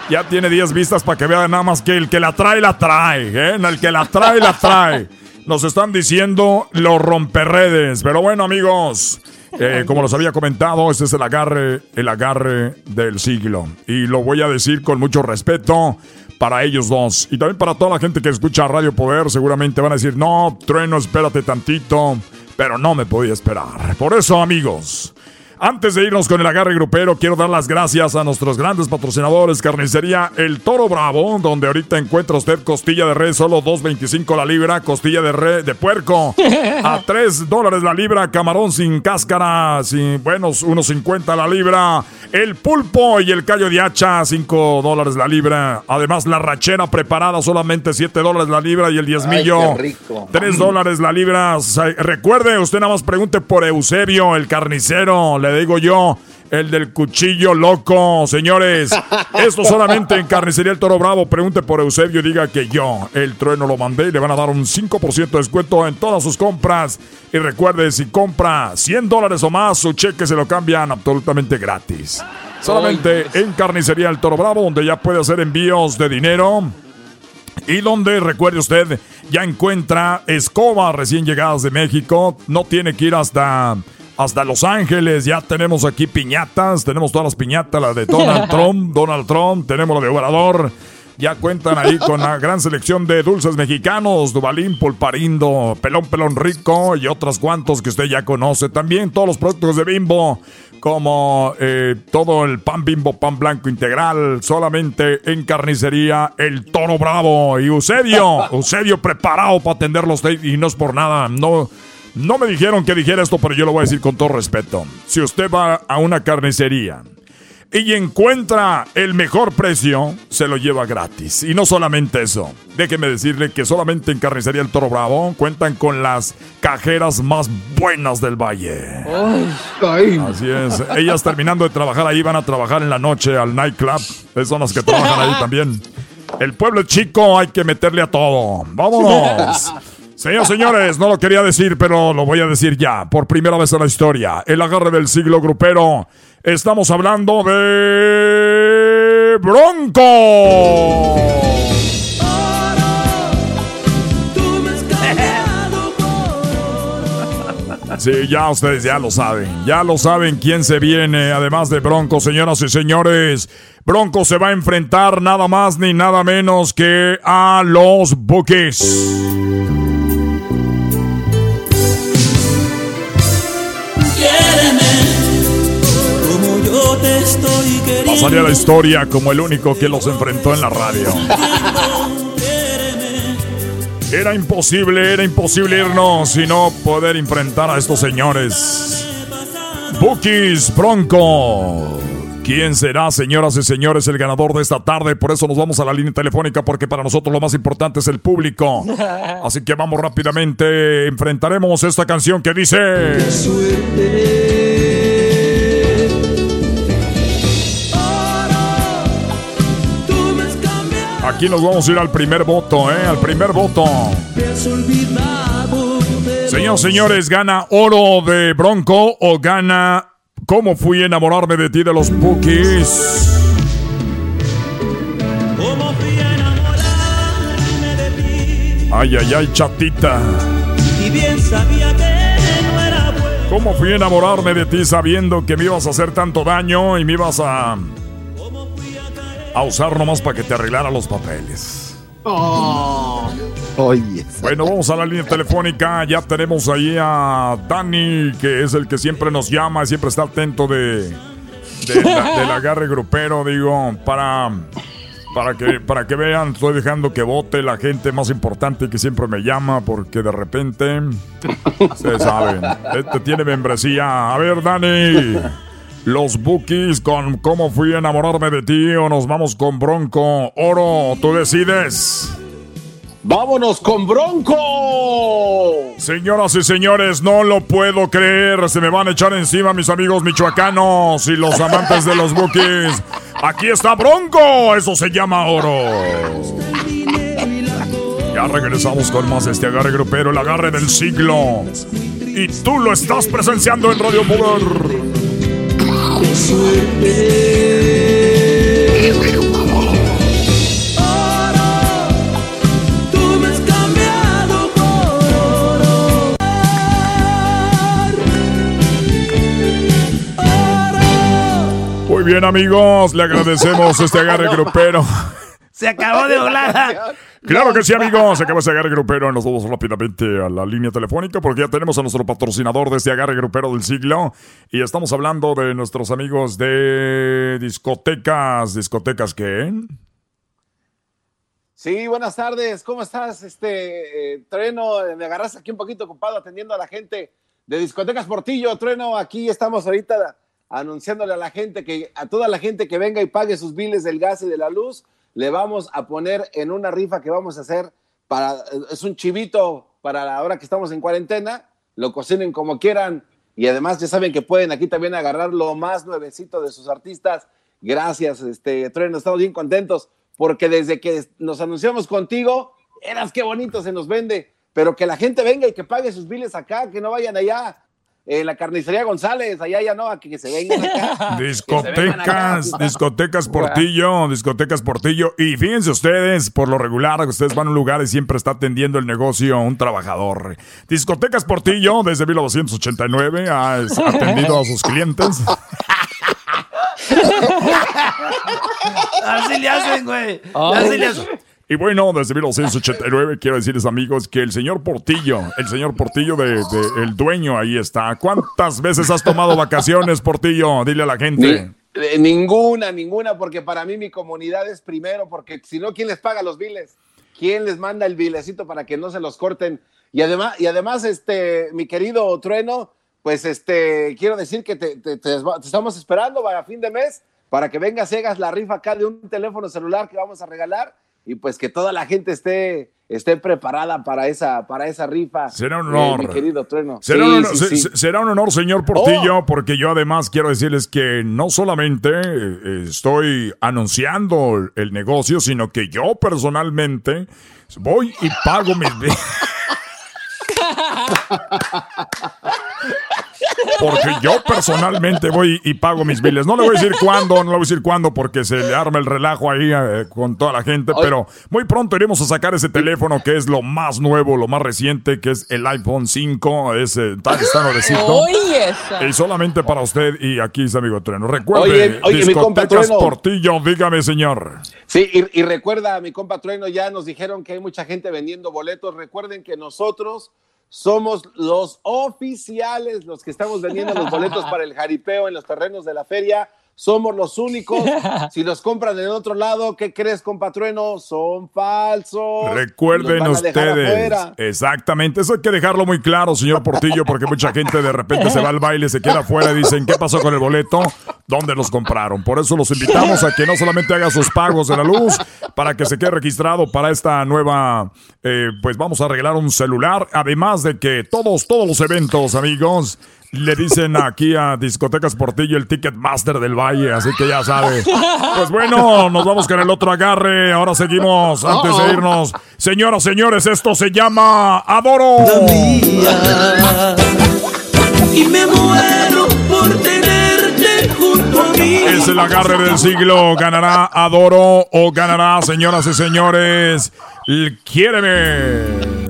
Ya tiene 10 vistas para que vea nada más que el que la trae, la trae. ¿eh? El que la trae, la trae. Nos están diciendo los romperredes. Pero bueno, amigos, eh, *laughs* como los había comentado, este es el agarre, el agarre del siglo. Y lo voy a decir con mucho respeto para ellos dos. Y también para toda la gente que escucha Radio Poder, seguramente van a decir, no, trueno, espérate tantito. Pero no me podía esperar. Por eso, amigos. Antes de irnos con el agarre grupero, quiero dar las gracias a nuestros grandes patrocinadores, Carnicería El Toro Bravo, donde ahorita encuentra usted costilla de res solo 2.25 la libra, costilla de res de puerco *laughs* a 3 dólares la libra, camarón sin cáscara, sin buenos 1.50 la libra, el pulpo y el callo de hacha 5 dólares la libra, además la rachera preparada solamente 7 dólares la libra y el diezmillo Ay, qué rico. 3 dólares la libra. Recuerde, usted nada más pregunte por Eusebio, el carnicero. Le digo yo, el del cuchillo loco. Señores, *laughs* esto solamente en Carnicería El Toro Bravo. Pregunte por Eusebio y diga que yo, el trueno, lo mandé y le van a dar un 5% de descuento en todas sus compras. Y recuerde, si compra 100 dólares o más, su cheque se lo cambian absolutamente gratis. Solamente en Carnicería El Toro Bravo, donde ya puede hacer envíos de dinero. Y donde, recuerde usted, ya encuentra escobas recién llegadas de México. No tiene que ir hasta, hasta Los Ángeles. Ya tenemos aquí piñatas. Tenemos todas las piñatas, la de Donald *laughs* Trump, Donald Trump. Tenemos la de Obrador. Ya cuentan ahí con la gran selección de dulces mexicanos, Dubalín, Pulparindo, Pelón Pelón Rico y otros cuantos que usted ya conoce. También todos los productos de Bimbo, como eh, todo el pan Bimbo, pan blanco integral, solamente en carnicería El Toro Bravo. Y Eusebio, *laughs* Eusebio preparado para atenderlos y no es por nada, no... No me dijeron que dijera esto, pero yo lo voy a decir con todo respeto. Si usted va a una carnicería y encuentra el mejor precio, se lo lleva gratis. Y no solamente eso. Déjeme decirle que solamente en Carnicería El Toro Bravo cuentan con las cajeras más buenas del valle. Así es. Ellas terminando de trabajar ahí van a trabajar en la noche al nightclub. Esas son las que trabajan ahí también. El pueblo es chico, hay que meterle a todo. ¡Vámonos! *laughs* Señores, señores, no lo quería decir, pero lo voy a decir ya. Por primera vez en la historia, el agarre del siglo grupero. Estamos hablando de. Bronco. Sí, ya ustedes ya lo saben. Ya lo saben quién se viene, además de Bronco, señoras y señores. Bronco se va a enfrentar nada más ni nada menos que a los Bookies. Te estoy queriendo. Pasaría a la historia como el único que los enfrentó en la radio. Era imposible, era imposible irnos y no poder enfrentar a estos señores. Bookies Bronco. ¿Quién será, señoras y señores, el ganador de esta tarde? Por eso nos vamos a la línea telefónica, porque para nosotros lo más importante es el público. *laughs* Así que vamos rápidamente, enfrentaremos esta canción que dice... Aquí nos vamos a ir al primer voto, ¿eh? Al primer voto. Señoras señores, ¿gana oro de Bronco o gana cómo fui a enamorarme de ti de los Bookies? Ay, ay, ay, chatita. Y bien sabía que no era bueno. ¿Cómo fui a enamorarme de ti sabiendo que me ibas a hacer tanto daño y me ibas a. a usar nomás para que te arreglara los papeles? Oye. Bueno, vamos a la línea telefónica. Ya tenemos ahí a Dani, que es el que siempre nos llama, siempre está atento de, de la- del *laughs* agarre grupero, digo, para, para, que, para que vean, estoy dejando que vote la gente más importante que siempre me llama, porque de repente, ustedes saben, este tiene membresía. A ver, Dani. Los bookies con cómo fui a enamorarme de ti o nos vamos con Bronco Oro, tú decides. ¡Vámonos con Bronco! Señoras y señores, no lo puedo creer. Se me van a echar encima mis amigos michoacanos y los amantes de los bookies. Aquí está Bronco. Eso se llama oro. Ya regresamos con más de este agarre grupero, el agarre del siglo. Y tú lo estás presenciando en Radio Poder. Muy bien, amigos. Le agradecemos este agarre *laughs* grupero. Se acabó de volada. *laughs* Claro que sí, amigos. Se acaba ese agarre grupero. Nos vamos rápidamente a la línea telefónica porque ya tenemos a nuestro patrocinador de este agarre grupero del siglo. Y estamos hablando de nuestros amigos de discotecas. ¿Discotecas qué? Sí, buenas tardes. ¿Cómo estás, este eh, Trueno? Me agarras aquí un poquito ocupado atendiendo a la gente de Discotecas Portillo. Trueno, aquí estamos ahorita anunciándole a la gente que a toda la gente que venga y pague sus biles del gas y de la luz, le vamos a poner en una rifa que vamos a hacer para es un chivito para la hora que estamos en cuarentena, lo cocinen como quieran y además ya saben que pueden aquí también agarrar lo más nuevecito de sus artistas. Gracias, este Trueno, estamos bien contentos porque desde que nos anunciamos contigo, eras qué bonito se nos vende, pero que la gente venga y que pague sus biles acá, que no vayan allá la carnicería González, allá ya no, a que, que se vengan acá. *laughs* Vengan. Discotecas, *laughs* discotecas Portillo, discotecas Portillo. Y fíjense ustedes, por lo regular, ustedes van a un lugar y siempre está atendiendo el negocio un trabajador. Discotecas Portillo, desde 1989, ha *laughs* atendido a sus clientes. Así le hacen, güey. Así le hacen. Y bueno, desde 1989 quiero decirles amigos que el señor Portillo, el señor Portillo de, de- el dueño ahí está. ¿Cuántas veces has tomado vacaciones, Portillo? Dile a la gente. Ni- eh, ninguna, ninguna, porque para mí mi comunidad es primero, porque si no, ¿quién les paga los biles? ¿Quién les manda el bilecito para que no se los corten? Y además, y además este, mi querido Trueno, pues este, quiero decir que te, te- te- te estamos esperando para fin de mes para que vengas y hagas la rifa acá de un teléfono celular que vamos a regalar y pues que toda la gente esté, esté preparada para esa, para esa rifa. Será un eh, honor. mi querido Trueno. Será, Sí, un honor, sí, se- sí. se- será un honor, señor Portillo, porque yo además quiero decirles que no solamente eh, estoy anunciando el negocio, sino que yo personalmente voy y pago mis *laughs* *laughs* Porque yo personalmente voy y pago mis biles. No le voy a decir cuándo, no le voy a decir cuándo porque se le arma el relajo ahí eh, con toda la gente, pero muy pronto iremos a sacar ese teléfono que es lo más nuevo, lo más reciente, que es el iPhone 5, ese nuevecito. Oye. Y solamente para usted y aquí está amigo Trueno. Recuerde, Oye, oye, mi compa discotecas Trueno. Portillo, dígame señor. Sí, y, y recuerda, mi compa Trueno, ya nos dijeron que hay mucha gente vendiendo boletos. Recuerden que nosotros somos los oficiales, los que estamos vendiendo los boletos *laughs* para el jaripeo en los terrenos de la feria. Somos los únicos. *laughs* si los compran en otro lado, ¿qué crees, compatrueno? Son falsos. Recuerden ustedes. afuera. Exactamente. Eso hay que dejarlo muy claro, señor Portillo, porque mucha gente de repente se va al baile, se queda afuera y dicen, ¿qué pasó con el boleto? ¿Dónde los compraron? Por eso los invitamos a que no solamente haga sus pagos de la luz, para que se quede registrado para esta nueva, eh, pues vamos a arreglar un celular. Además de que todos, todos los eventos, amigos, le dicen aquí a Discotecas Portillo el Ticketmaster del Valle, así que ya sabe. Pues bueno, nos vamos con el otro agarre. Ahora seguimos antes de irnos. Señoras, señores, esto se llama Adoro. Y me muero por tenerte junto a mí. Es el agarre del siglo. ¿Ganará Adoro o ganará, señoras y señores, el Quiéreme?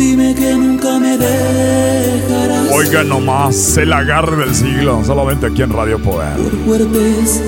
Dime que nunca me dejarás. Oigan nomás, el agarre del siglo. Solamente aquí en Radio Poder. Fuertes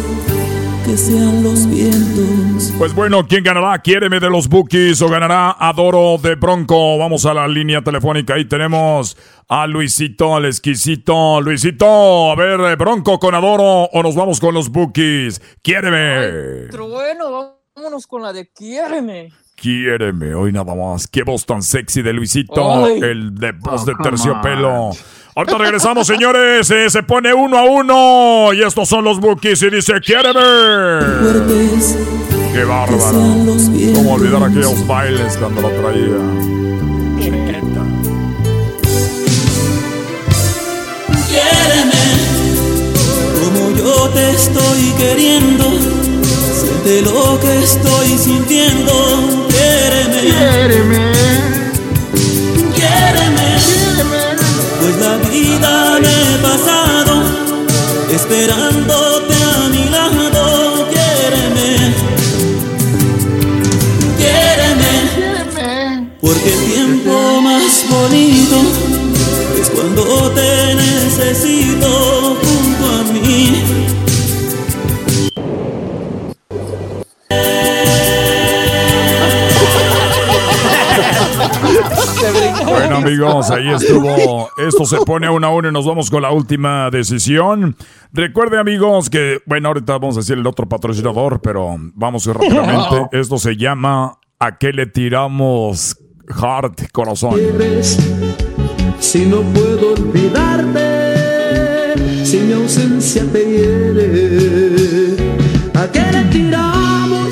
que sean los vientos. Pues bueno, ¿quién ganará? Quiéreme de los Bookies o ganará Adoro de Bronco. Vamos a la línea telefónica. Ahí tenemos a Luisito, al exquisito. Luisito, a ver, eh, Bronco con Adoro o nos vamos con los Bookies. Quiéreme. Pero bueno, vámonos con la de quiéreme. Quiéreme, hoy nada más. Qué voz tan sexy de Luisito, Ay. el de voz Oh, de terciopelo. on. Ahorita regresamos, señores. eh, se pone uno a uno. Y estos son los bookies. Y dice, quiéreme. Qué bárbaro. Cómo olvidar aquellos bailes cuando lo traía. Quiéreme como yo te estoy queriendo. Siente lo que estoy sintiendo. Quiéreme. Quiéreme. Quiéreme. Pues la vida me he amigos, ahí estuvo. Esto se pone a una a uno y nos vamos con la última decisión. Recuerde, amigos, que, bueno, ahorita vamos a decir el otro patrocinador, pero vamos rápidamente. *laughs* Esto se llama ¿A qué le tiramos heart, corazón? Si no puedo olvidarte, si mi ausencia te hiere, ¿a qué le tiramos?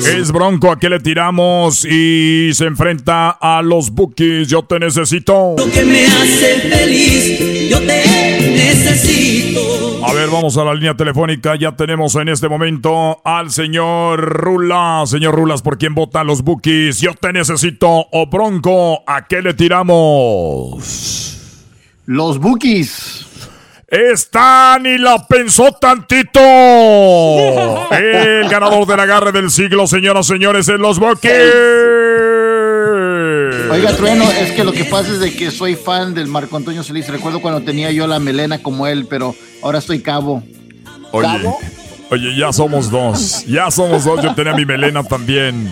Es Bronco, ¿a qué le tiramos? Y se enfrenta a los Bookies. Yo te necesito. Lo que me hace feliz, yo te necesito. A ver, vamos a la línea telefónica. Ya tenemos en este momento al señor Rulas. Señor Rulas, ¿por quién votan los Bookies? Yo te necesito. O Bronco, ¿a qué le tiramos? Los Bookies. Están y la pensó tantito. El ganador del agarre del siglo, señoras y señores, en los Bookies. Oiga, Trueno, es que lo que pasa es de que soy fan del Marco Antonio Solís. Recuerdo cuando tenía yo la melena como él, pero ahora estoy cabo. Oye, oye, ya somos dos. Ya somos dos. Yo tenía mi melena también.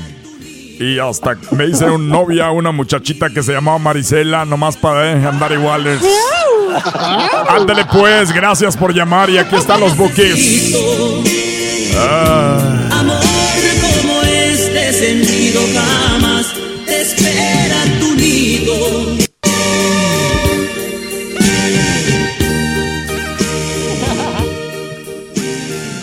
Y hasta me hice un novia, una muchachita que se llamaba Marisela, nomás para eh, andar iguales. *laughs* Ándale pues, gracias por llamar y aquí están los bookies. Ah. Amor como este sentido jamás te espera tu nido.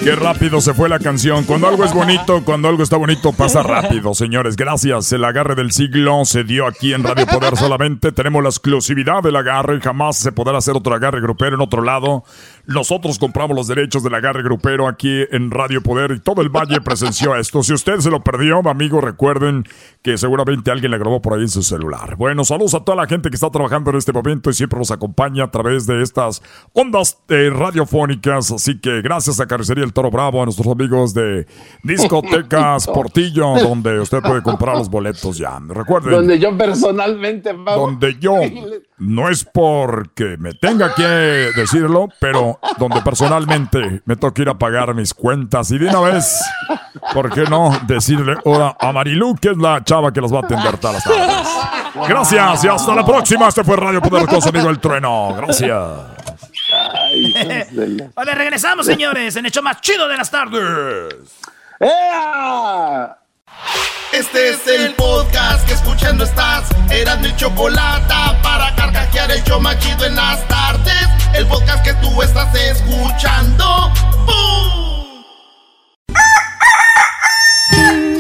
Qué rápido se fue la canción. Cuando algo es bonito, cuando algo está bonito, pasa rápido, señores. Gracias. El agarre del siglo se dio aquí en Radio Poder solamente. Tenemos la exclusividad del agarre. Jamás se podrá hacer otro agarre grupero en otro lado. Nosotros compramos los derechos del agarre grupero aquí en Radio Poder y todo el valle presenció *laughs* esto. Si usted se lo perdió, amigo, recuerden que seguramente alguien le grabó por ahí en su celular. Bueno, saludos a toda la gente que está trabajando en este momento y siempre nos acompaña a través de estas ondas eh, radiofónicas. Así que gracias a Carnicería El Toro Bravo, a nuestros amigos de Discotecas *laughs* Portillo, donde usted puede comprar los *laughs* boletos ya. Recuerden, Donde yo personalmente, donde yo no es porque me tenga que decirlo, pero donde personalmente me toca ir a pagar mis cuentas y de una vez, ¿por qué no decirle ahora a Marilu, que es la chava que los va a atender todas las tardes? Gracias y hasta la próxima. Este fue Radio Poderoso, amigo El Trueno. Gracias. Vale, regresamos, señores, en el show más chido de las tardes. ¡Ea! Este es el podcast que escuchando estás. Eran mi chocolate para carcajear el show más chido en las tardes. El podcast que tú estás escuchando. ¡Bum!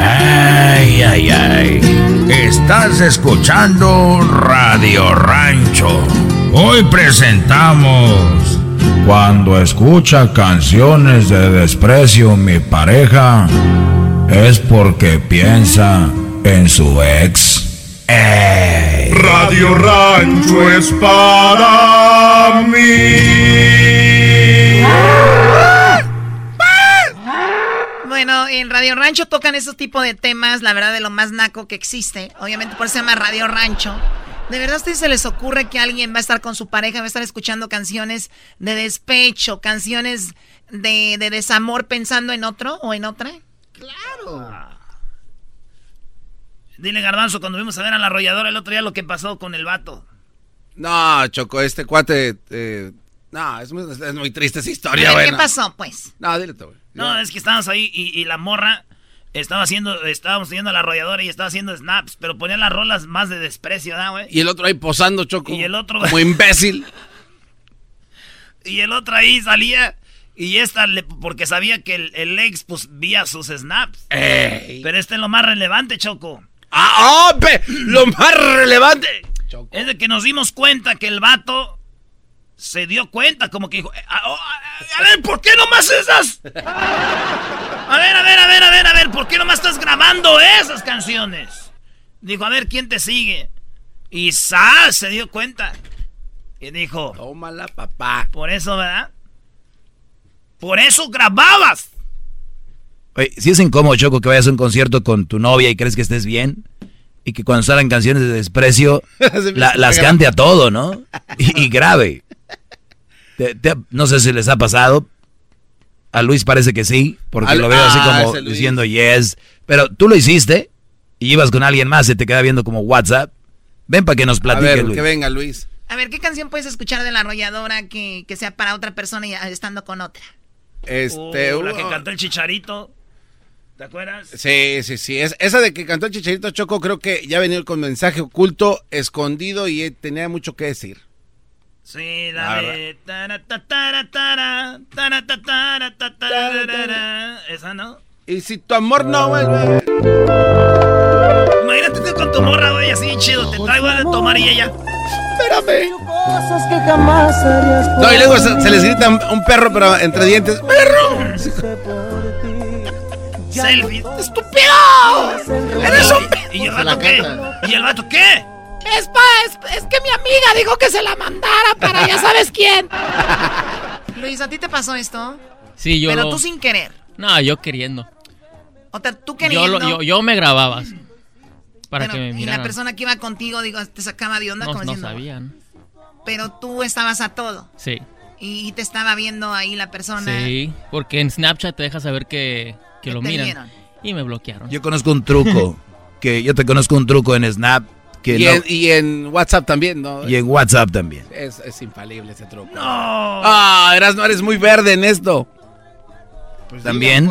Ay, ay, ay. Estás escuchando Radio Rancho. Hoy presentamos. Cuando escucha canciones de desprecio mi pareja, es porque piensa en su ex. Ey. Radio Rancho es para mí. Bueno, en Radio Rancho tocan esos tipos de temas, la verdad, de lo más naco que existe. Obviamente por eso se llama Radio Rancho. ¿De verdad a ustedes se les ocurre que alguien va a estar con su pareja, va a estar escuchando canciones de despecho, canciones de, de desamor pensando en otro o en otra? Claro. Dile, Garbanzo, cuando vimos a ver a la arrolladora el otro día lo que pasó con el vato. No, Choco, este cuate. eh, no, es muy, es muy triste esa historia, güey. ¿Qué no. pasó, pues? No, dile tú, güey. No, es que estábamos ahí y, y la morra estaba haciendo, estábamos a la arrolladora y estaba haciendo snaps, pero ponía las rolas más de desprecio, ¿verdad, güey? Y el otro ahí posando, Choco. Y el otro- Como *laughs* imbécil. Y el otro ahí salía y esta, le- porque sabía que el, el ex, pues, vía sus snaps. Ey. Pero este es lo más relevante, Choco. ¡Ah, oh, pe- lo más relevante! Es de que nos dimos cuenta que el vato se dio cuenta, como que dijo, "Eh, a, oh, a- a ver, ¿por qué nomás esas? *laughs* A ver, a ver, a ver, a ver, a ver, ¿por qué nomás estás grabando esas canciones? Dijo, a ver, ¿quién te sigue? Y Sal se dio cuenta. Y dijo, tómala, papá. Por eso, ¿verdad? Por eso grababas. Oye, si es incómodo, Choco, que vayas a un concierto con tu novia y crees que estés bien, y que cuando salgan canciones de desprecio, *laughs* la- las cante a todo, ¿no? Y, y grave. *laughs* Te- te- no sé si les ha pasado. A Luis parece que sí, porque Al- lo veo así ah, como diciendo yes. Pero tú lo hiciste y ibas con alguien más, se te queda viendo como WhatsApp. Ven para que nos A platique, ver, Luis. que venga, Luis. A ver, ¿qué canción puedes escuchar de la arrolladora que, que sea para otra persona y estando con otra? Este. Oh, la que cantó el chicharito. ¿Te acuerdas? Sí, sí, sí. Es, esa de que cantó el Chicharito Choco, creo que ya venía con mensaje oculto, escondido y eh, tenía mucho que decir. Sí, La de... Esa, ¿no? Y si tu amor no vuelve. Imagínate con tu morra, así chido. Te traigo a tomar y ella... Espérame. Cosas que jamás harías por No, y luego se, les grita un, perro, pero entre dientes. ¡Perro! Selfie. ¡Estúpido! ¡Eres un... ¿Y el vato qué? ¿Y el vato qué? Es, pa, es, es que mi amiga dijo que se la mandara para ya sabes quién. *laughs* Luis, ¿a ti te pasó esto? Sí, yo Pero lo- tú sin querer. No, yo queriendo. O sea, tú Yo, queriendo. lo- yo, yo me grababa para Bueno, que me y la persona que iba contigo, digo, te sacaba de onda no, como no diciendo. sabían. Pero tú estabas a todo. Sí, Y, y te estaba viendo ahí la persona. sí, porque en Snapchat te deja saber que, que lo miran. vieron. Y me bloquearon. Yo conozco un truco, *laughs* que yo te conozco un truco en Snap, que Y, no- en, y en WhatsApp también, ¿no? y en WhatsApp también. Es, es infalible ese truco. No. Ah, eras, no eres muy verde en esto. Pues También.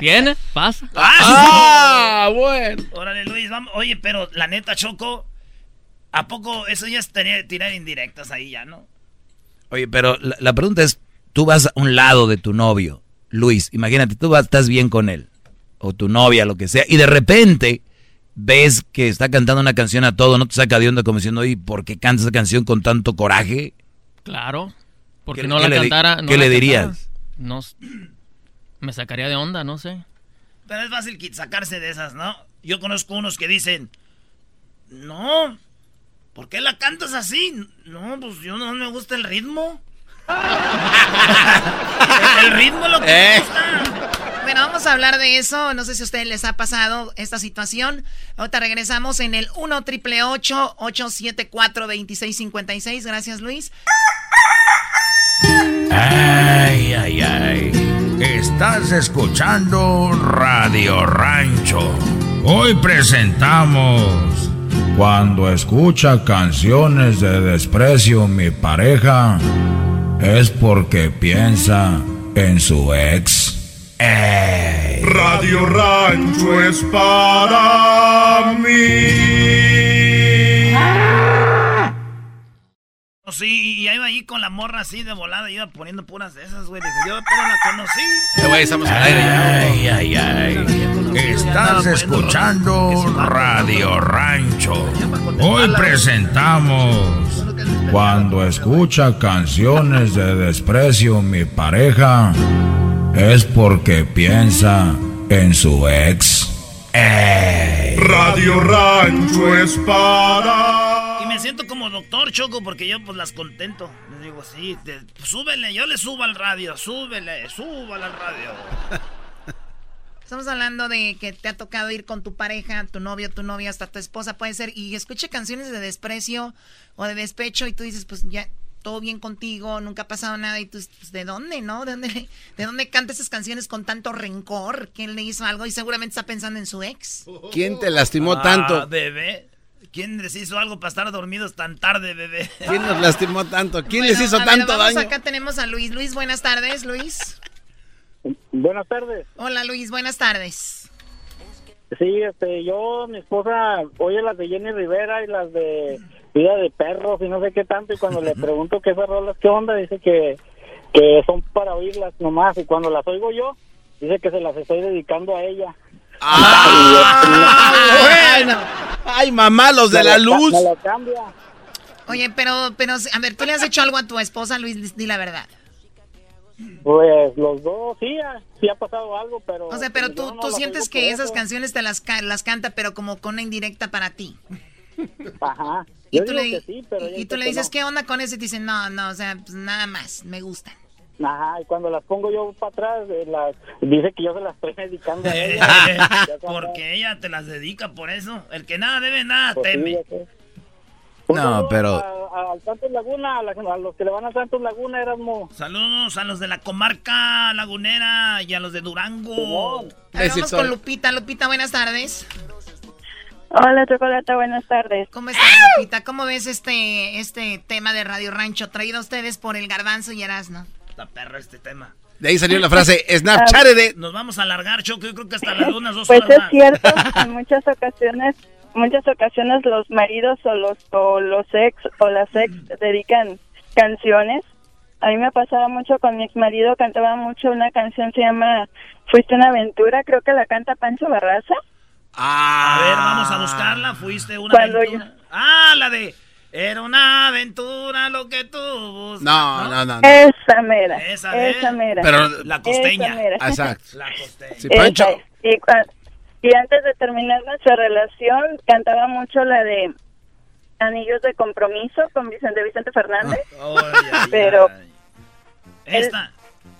¿Viene? Pasa. ¡Ah! bueno. Órale, Luis, vamos. Oye, pero la neta, Choco, ¿a poco eso ya es tener- tirar indirectas ahí ya, no? Oye, pero la, la pregunta es, tú vas a un lado de tu novio, Luis, imagínate, tú vas, estás bien con él, o tu novia, lo que sea, y de repente ves que está cantando una canción a todo, no te saca de onda como diciendo, oye, ¿por qué canta esa canción con tanto coraje? Claro. Porque ¿Qué- no qué la le cantara. no qué la le cantara. dirías? No. Me sacaría de onda, no sé. Pero es fácil sacarse de esas, ¿no? Yo conozco unos que dicen, no, ¿por qué la cantas así? No, pues yo no me gusta el ritmo. *laughs* El ritmo lo que Eh. Bueno, vamos a hablar de eso. No sé si a ustedes les ha pasado esta situación. Ahorita regresamos en el 1 triple 874 2656. Gracias, Luis. Ay, ay, ay. Estás escuchando Radio Rancho. Hoy presentamos. Cuando escucha canciones de desprecio mi pareja, es porque piensa en su ex. Radio Rancho es para mí. Oh, Sí, y iba ahí con la morra así de volada, iba poniendo puras de esas, güey. Dije, yo pero la conocí. Eh, güey, estamos al aire. Ay, ay, ay. Estás escuchando Radio Rancho. Hoy presentamos. Cuando escucha canciones de desprecio mi pareja, es porque piensa en su ex. Ey. Radio Rancho es para. Siento como doctor Choco porque yo pues las contento. Les digo, sí, te- súbele, yo le subo al radio, súbele, súbale al radio. *laughs* Estamos hablando de que te ha tocado ir con tu pareja, tu novio, tu novia, hasta tu esposa puede ser, y escuche canciones de desprecio o de despecho y tú dices, pues ya, todo bien contigo, nunca ha pasado nada, y tú, pues, ¿de dónde, no? ¿De dónde, ¿De dónde canta esas canciones con tanto rencor? ¿Quién le hizo algo? Y seguramente está pensando en su ex. ¿Quién te lastimó Ah, tanto? bebé. ¿Quién les hizo algo para estar dormidos tan tarde, bebé? ¿Quién nos lastimó tanto? ¿Quién Bueno, les hizo a ver, tanto vamos, daño? Acá tenemos a Luis. Luis, buenas tardes, Luis. Buenas tardes. Hola, Luis, buenas tardes. Sí, este, yo, mi esposa, oye las de Jenny Rivera y las de Vida de Perros y no sé qué tanto, y cuando le *laughs* pregunto qué esas rolas, qué onda, dice que, que son para oírlas nomás, y cuando las oigo yo, dice que se las estoy dedicando a ella. Ah, bueno. Ay, mamá, los de Me la luz. Me lo cambia. Oye, pero, pero, a ver, ¿tú le has hecho algo a tu esposa, Luis? Di la verdad. Pues los dos, sí, ha- sí ha pasado algo, pero... O sea, pero yo tú, no tú sientes que esas eso. canciones te las, las canta, pero como con una indirecta para ti. Ajá. Y tú digo le, que sí, pero y tú le dices, no. ¿qué onda con eso? Y te dicen, no, no, o sea, pues nada más, me gustan. Ajá, y cuando las pongo yo para atrás, eh, las, dice que yo se las estoy dedicando a *laughs* ella. Porque ella te las dedica por eso. El que nada debe, nada Pues sí, teme. No, pero. A- Santos Laguna, a, la- a los que le van a Santos Laguna, éramos... Saludos a los de la comarca lagunera y a los de Durango. Vamos con Lupita. Lupita, buenas tardes. Hola, Chocolata, buenas tardes. ¿Cómo estás, Lupita? ¿Cómo ves este, este tema de Radio Rancho traído a ustedes por el Garbanzo y Erasno? Está perro este tema. De ahí salió la frase *laughs* Snapchat de. Nos vamos a alargar, Choco. Yo creo que hasta las unas dos Pues horas es más. cierto, *laughs* en muchas ocasiones, muchas ocasiones los maridos o los o los ex o las ex dedican canciones. A mí me pasaba mucho con mi ex marido, cantaba mucho una canción se llama Fuiste una aventura, creo que la canta Pancho Barraza. A ver, vamos a buscarla. Fuiste una Cuando aventura. Ah, la de. Era una aventura lo que tú buscas. No, no, no. no. Esa mera, Esa, esa mera. Pero- La costeña. Esa mera. *laughs* Exacto. La costeña. Sí, Pancho. Y, y antes de terminar nuestra relación, cantaba mucho la de Anillos de Compromiso con Vicente Vicente Fernández. Ay, Pero. Esta.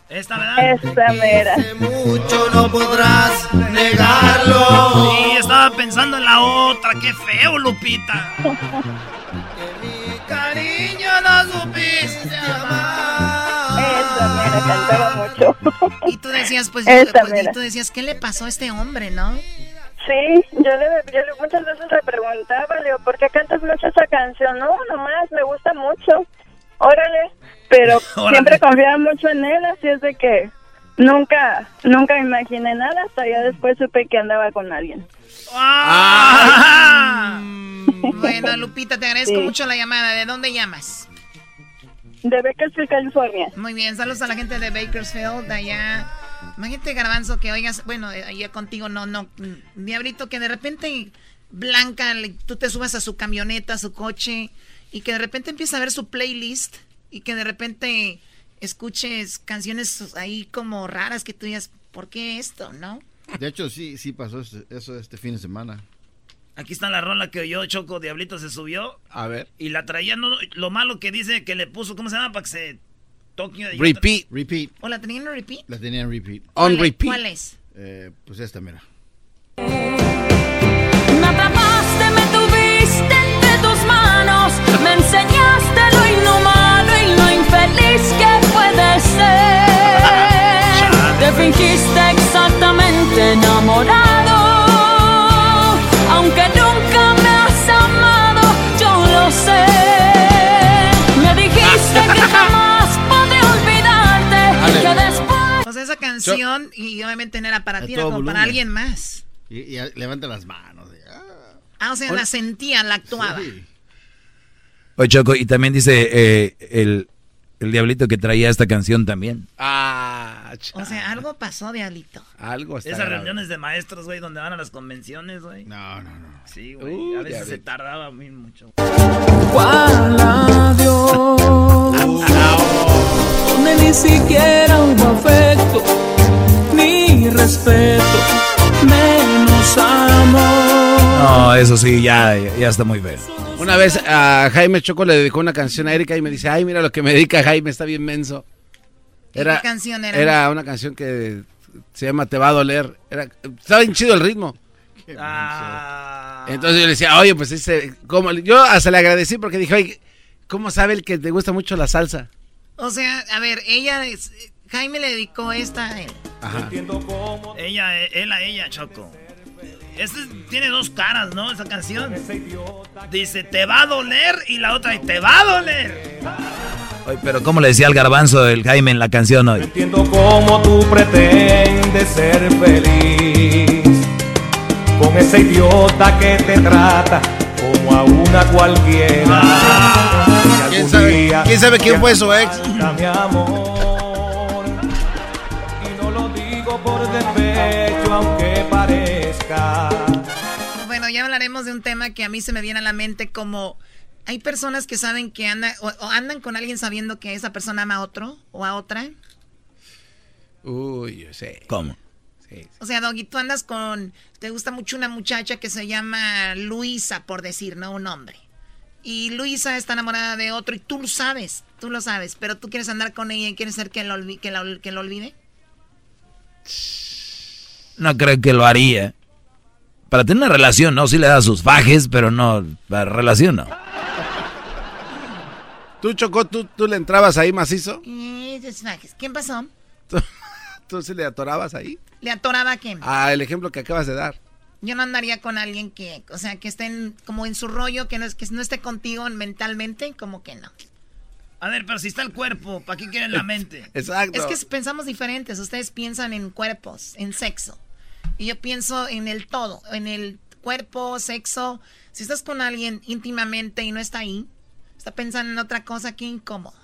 Esta, ¿verdad? esa mera. Mucho no podrás negarlo. Sí, estaba pensando en la otra. Qué feo, Lupita. *laughs* Cariño, no supiste amar. Esa mera cantaba mucho. Y tú decías, pues, pues, y tú decías, ¿qué le pasó a este hombre, no? Sí, yo le, yo le- muchas veces le preguntaba, le digo, ¿por qué cantas mucho esa canción? No, nomás, me gusta mucho. Órale. Pero *laughs* Órale. siempre confiaba mucho en él, así es de que nunca, nunca imaginé nada, hasta ya después supe que andaba con alguien. Ah. Bueno, Lupita, te agradezco Sí. mucho la llamada. ¿De dónde llamas? De Bakersfield, California. Muy bien, saludos a la gente de Bakersfield, de allá. Imagínate, Garbanzo, que oigas, bueno, allá contigo no, no, Diablito, que de repente Blanca, tú te subas a su camioneta, a su coche, y que de repente empieza a ver su playlist, y que de repente escuches canciones ahí como raras que tú digas, ¿por qué esto, no? De hecho, sí, sí pasó eso- este fin de semana. Aquí está la rola que oyó Choco Diablito se subió A ver. y la traía. no, lo malo que dice que le puso, ¿cómo se llama? Para que se y Repeat. Repeat. ¿O la tenían en repeat? La tenía en repeat. On ¿Cuál es? repeat. ¿Cuál es? Eh, pues esta, mira. Me atrapaste, me tuviste entre tus manos, me enseñaste lo inhumano y lo infeliz que puede ser. *laughs* Te fingiste exactamente enamorado, aunque nunca me has amado, yo lo sé. Me dijiste que *laughs* jamás podré olvidarte, que después... O sea, esa canción, y obviamente no era para ti, era como para volumen. alguien más. Y, y levanta las manos. Ah, o sea, la sentía, la actuaba. Oye, Choco, y también dice eh, el, el diablito que traía esta canción también. Ah, O sea, algo pasó, Diablito. Algo está Esas grave. reuniones de maestros, güey, donde van a las convenciones, güey. No, no, no. Sí, güey. Uh, a veces se vi. tardaba muy mucho. ¿Cuál adiós? Donde ni siquiera hubo afecto, ni respeto, menos amor. No, eso sí, ya, ya está muy feo. Una vez a Jaime Choco le dedicó una canción a Erika y me dice, ay, mira lo que me dedica Jaime, está bien menso. ¿Y qué canción era? Era una canción que se llama Te va a doler. Era, estaba bien chido el ritmo. Ah. Entonces yo le decía, oye, pues ese, ¿cómo? Yo hasta le agradecí porque dije, oye, ¿cómo sabe el que te gusta mucho la salsa? O sea, a ver, ella, es- Jaime le dedicó esta a él. Ajá. Ella, él a ella, Choco. Este tiene dos caras, ¿no? Esa canción. Dice, te va a doler y la otra, y te va a doler. Oye, pero ¿cómo le decía al garbanzo el Jaime en la canción hoy? Entiendo cómo tú pretendes ser feliz con ese idiota que te trata como a una cualquiera. Y ¿Quién sabe, quién sabe quién fue su ex? mi amor. Y no lo digo por despecho, aunque parezca. Bueno, ya hablaremos de un tema que a mí se me viene a la mente como hay personas que saben que andan o, o andan con alguien sabiendo que esa persona ama a otro o a otra. Uy, yo sé. ¿Cómo? O sea, Doggy, tú andas con, te gusta mucho una muchacha que se llama Luisa, por decir, ¿no? Un hombre. Y Luisa está enamorada de otro y tú lo sabes, tú lo sabes, pero tú quieres andar con ella y quieres ser que lo, olvi- que la- que lo olvide. No creo que lo haría. Para tener una relación, no, sí le da sus fajes, pero no, para relación no. ¿Tú, Choco, tú, tú le entrabas ahí macizo? ¿Quién pasó? *laughs* ¿Tú sí le atorabas ahí? ¿Le atoraba a quién? Ah, el ejemplo que acabas de dar. Yo no andaría con alguien que, o sea, que esté en- como en su rollo, que no, es, que no esté contigo mentalmente, como que no. A ver, pero si está el cuerpo, ¿para qué quieren la mente? *laughs* Exacto. Es que pensamos diferentes. Ustedes piensan en cuerpos, en sexo. Y yo pienso en el todo, en el cuerpo, sexo. Si estás con alguien íntimamente y no está ahí, está pensando en otra cosa, qué incómodo.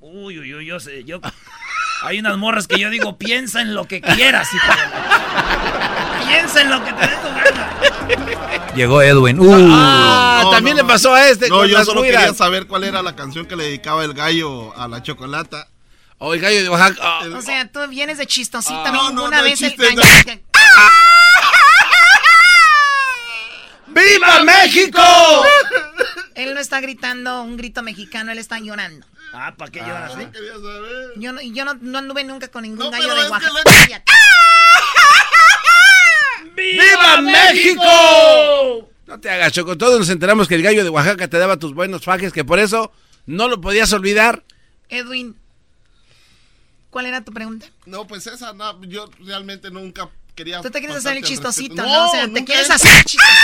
Uy, uy, uy, yo sé, yo... *laughs* Hay unas morras que yo digo, piensa en lo que quieras, hijo de Piensa en lo que te dé tu gana. Llegó Edwin. Uh. Ah, No, también no, le pasó a este No, con yo las solo quería saber cuál era la canción que le dedicaba el gallo a la chocolata. O el gallo de Oaxaca. O sea, tú vienes de chistosita. Ah, no, no vez es el chiste, gallo- ¡Viva México! *laughs* Él no está gritando un grito mexicano, él está llorando. Ah, ¿para qué lloras, sí? Yo no, yo no, no anduve nunca con ningún No, gallo de Oaxaca. *laughs* ¡Viva México! No te hagas, Choco. Todos nos enteramos que el gallo de Oaxaca te daba tus buenos fajes, que por eso no lo podías olvidar. Edwin, ¿cuál era tu pregunta? No, pues esa, no, yo realmente nunca quería. Tú te quieres hacer el chistosito. ¿no? O sea, te quieres hacer el chistosito.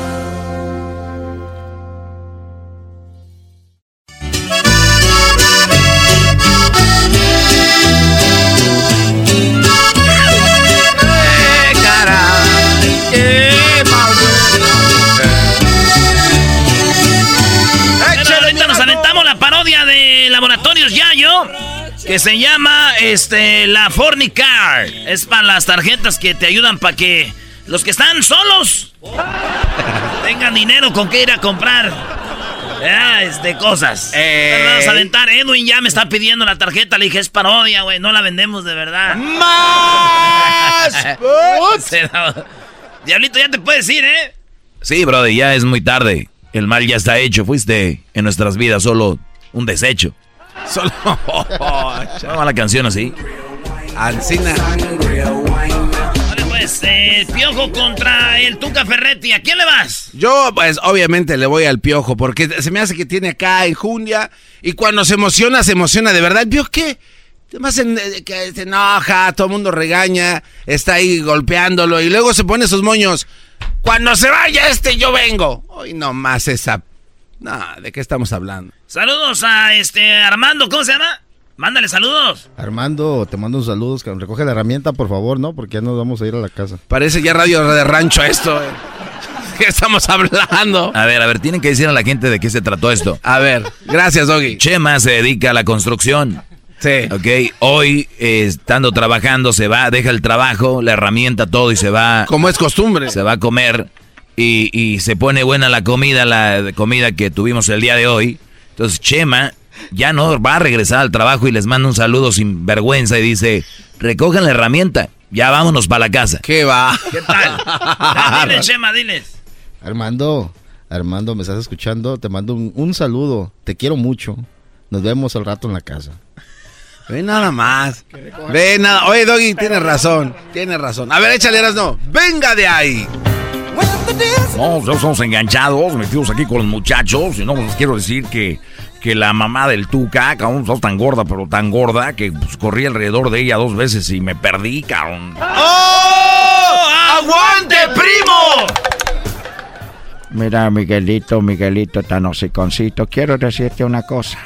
De Laboratorios Yayo, que se llama este la Fornicar. Es para las tarjetas que te ayudan para que los que están solos *laughs* tengan dinero con qué ir a comprar ah, este, cosas. Eh. Vamos a aventar. Edwin ya me está pidiendo la tarjeta. Le dije, es parodia, güey. No la vendemos de verdad. ¡Más! *laughs* Diablito, ya te puedes ir, ¿eh? Sí, brother, ya es muy tarde. El mal ya está hecho. Fuiste en nuestras vidas solo un desecho. Solo. *laughs* Vamos a la canción así. Ancina. Vale, pues, eh, Piojo contra el Tuca Ferretti. ¿A quién le vas? Yo, pues, obviamente le voy al piojo, porque se me hace que tiene acá enjundia. Y cuando se emociona, se emociona de verdad. ¿El piojo qué? Además, eh, que se enoja, todo el mundo regaña, está ahí golpeándolo y luego se pone sus moños. Cuando se vaya este, yo vengo. Hoy nomás esa. No, ¿de qué estamos hablando? Saludos a este Armando, ¿cómo se llama? Mándale saludos. Armando, te mando un saludo. cabrón. Recoge la herramienta, por favor, ¿no? Porque ya nos vamos a ir a la casa. Parece ya radio de rancho esto. eh. *laughs* ¿Qué estamos hablando? A ver, a ver, tienen que decir a la gente de qué se trató esto. A ver, gracias, Doggy. Chema se dedica a la construcción. Sí. Ok, hoy eh, estando trabajando se va, deja el trabajo, la herramienta, todo y se va. Como es costumbre. Se va a comer y, y se pone buena la comida, la comida que tuvimos el día de hoy. Entonces Chema ya no va a regresar al trabajo y les manda un saludo sin vergüenza y dice, recojan la herramienta, ya vámonos para la casa. ¿Qué va? ¿Qué tal? *laughs* Ya, diles, Chema, diles. Armando, Armando, ¿me estás escuchando? Te mando un, un saludo. Te quiero mucho. Nos vemos al rato en la casa. Ve nada más. Ve nada. Oye, Doggy, tienes razón. Tienes razón. A ver, échale, no. Venga de ahí. No, ya estamos enganchados, metidos aquí con los muchachos. Y no, les quiero decir que, que la mamá del Tuca, cabrón, está tan gorda, pero tan gorda, que pues, corrí alrededor de ella dos veces y me perdí, cabrón. ¡Oh! ¡Aguante, primo! Mira, Miguelito, Miguelito tan hociconcito, quiero decirte una cosa.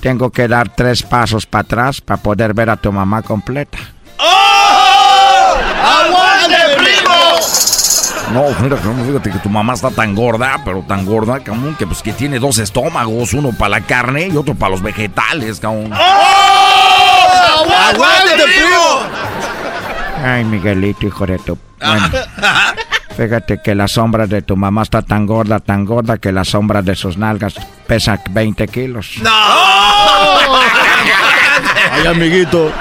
Tengo que dar tres pasos para atrás para poder ver a tu mamá completa. ¡Oh! ¡Aguante, primo! No, mira, cabrón, fíjate que tu mamá está tan gorda, pero tan gorda, cabrón, que pues que tiene dos estómagos, uno para la carne y otro para los vegetales, cabrón. ¡Oh! ¡Aguante, primo! Ay, Miguelito, hijo de tu... Bueno, fíjate que la sombra de tu mamá está tan gorda, tan gorda que la sombra de sus nalgas pesa 20 kilos. ¡No! Ay, amiguito.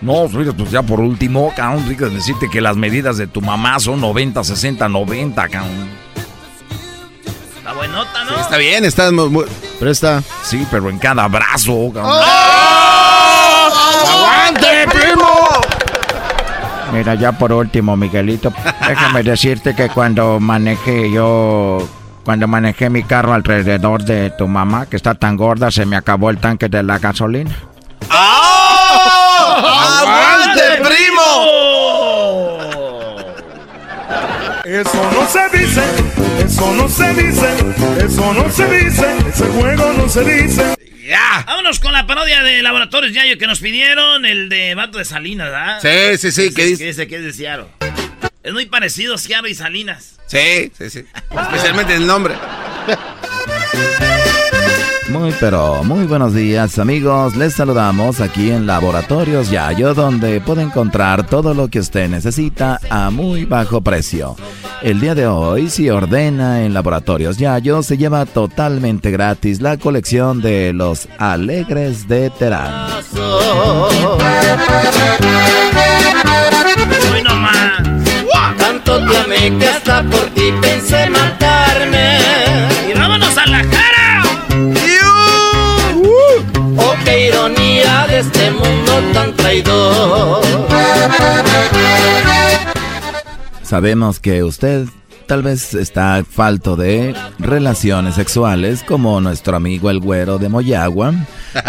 No, fíjate, pues ya por último, cabrón, fíjate decirte que las medidas de tu mamá son 90, 60, 90, cabrón. Está buenota, ¿no? Está bien, está muy... muy- Presta. Sí, pero en cada brazo, cabrón. ¡Aguante, primo! Mira, ya por último, Miguelito, déjame decirte que cuando manejé yo, cuando manejé mi carro alrededor de tu mamá, que está tan gorda, se me acabó el tanque de la gasolina. ¡Oh! ¡Aguante, primo! Eso no se dice, eso no se dice, eso no se dice, ese juego no se dice. ¡Ya! Vámonos con la parodia de Laboratorios Yayo que nos pidieron, el de Vato de Salinas, ¿verdad? Sí, sí, sí, ¿qué que dice? dice que es de Seattle. Es muy parecido Seattle y Salinas. Sí, sí, sí. Especialmente el nombre. *laughs* Muy pero muy buenos días amigos, les saludamos aquí en Laboratorios Yayo donde puede encontrar todo lo que usted necesita a muy bajo precio. El día de hoy si ordena en Laboratorios Yayo se lleva totalmente gratis la colección de los Alegres de Terán. Hoy nomás. Tanto te amé que hasta por ti pensé matarme. Y vámonos a la cara. Este mundo tan traidor. Sabemos que usted tal vez está falto de relaciones sexuales como nuestro amigo el güero de Moyagua.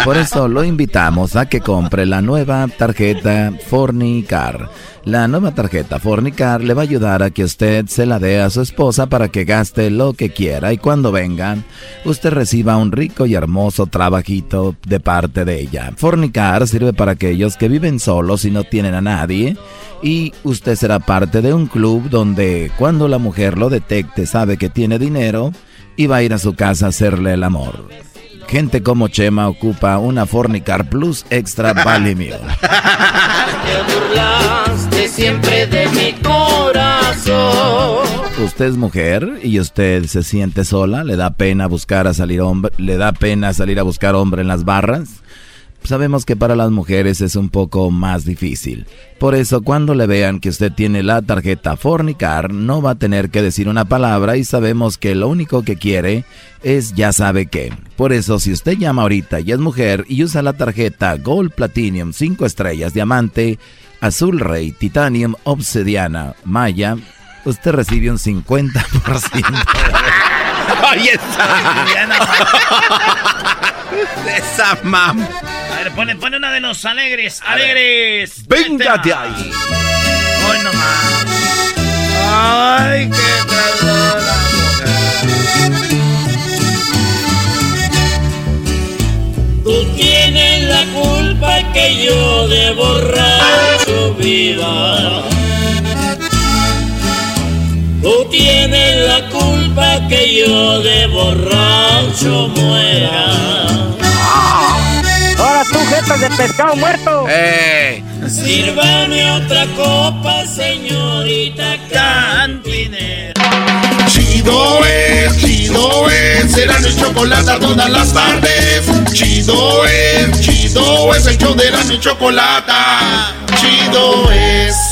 Por eso lo invitamos a que compre la nueva tarjeta Fornicar. La nueva tarjeta Fornicar le va a ayudar a que usted se la dé a su esposa para que gaste lo que quiera y cuando venga usted reciba un rico y hermoso trabajito de parte de ella. Fornicar sirve para aquellos que viven solos y no tienen a nadie y usted será parte de un club donde cuando la mujer lo detecte sabe que tiene dinero y va a ir a su casa a hacerle el amor. Gente como Chema ocupa una Fornicar Plus Extra *laughs* Valimio. Te burlaste siempre de mi corazón. Usted es mujer y usted se siente sola, le da pena buscar a salir hombre, le da pena salir a buscar hombre en las barras. Sabemos que para las mujeres es un poco más difícil. Por eso cuando le vean que usted tiene la tarjeta Fornicar, no va a tener que decir una palabra y sabemos que lo único que quiere es ya sabe qué. Por eso si usted llama ahorita y es mujer y usa la tarjeta Gold Platinum 5 estrellas, diamante, azul rey, titanium, obsidiana, maya, usted recibe un 50%. *laughs* ¡Ahí está! *laughs* Esa mam. A ver, pone, pone una de los alegres. ¡Alegres! ¡Véngate ahí! Hoy nomás. ¡Ay, qué traidora Tú tienes la culpa que yo de borracho viva. Tú tienes la culpa que yo de borracho muera. Ahora tú, jetas de pescado muerto. ¡Eh! Sírvame otra copa, señorita cantinera. Chido es, chido es, será mi chocolate todas las tardes. Chido es, chido es, el show de la mi chocolate. Chido es.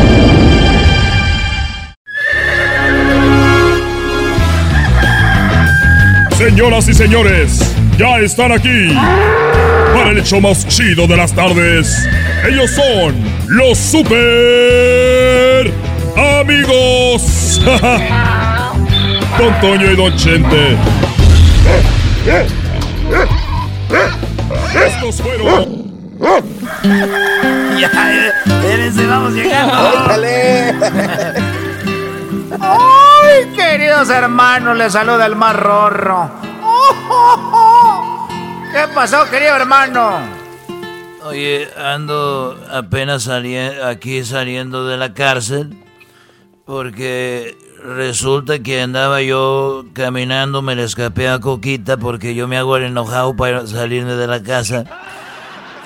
Señoras y señores, ya están aquí para el hecho más chido de las tardes. Ellos son los super amigos. *laughs* Don Toño y Don Chente. Estos fueron. Ya, espérense, vamos llegando. *laughs* ¡Ay, queridos hermanos! Les saluda el más. *laughs* ¿Qué pasó, querido hermano? Oye, ando apenas aquí saliendo de la cárcel porque resulta que andaba yo caminando, me le escapé a Coquita porque yo me hago el enojado para salirme de la casa.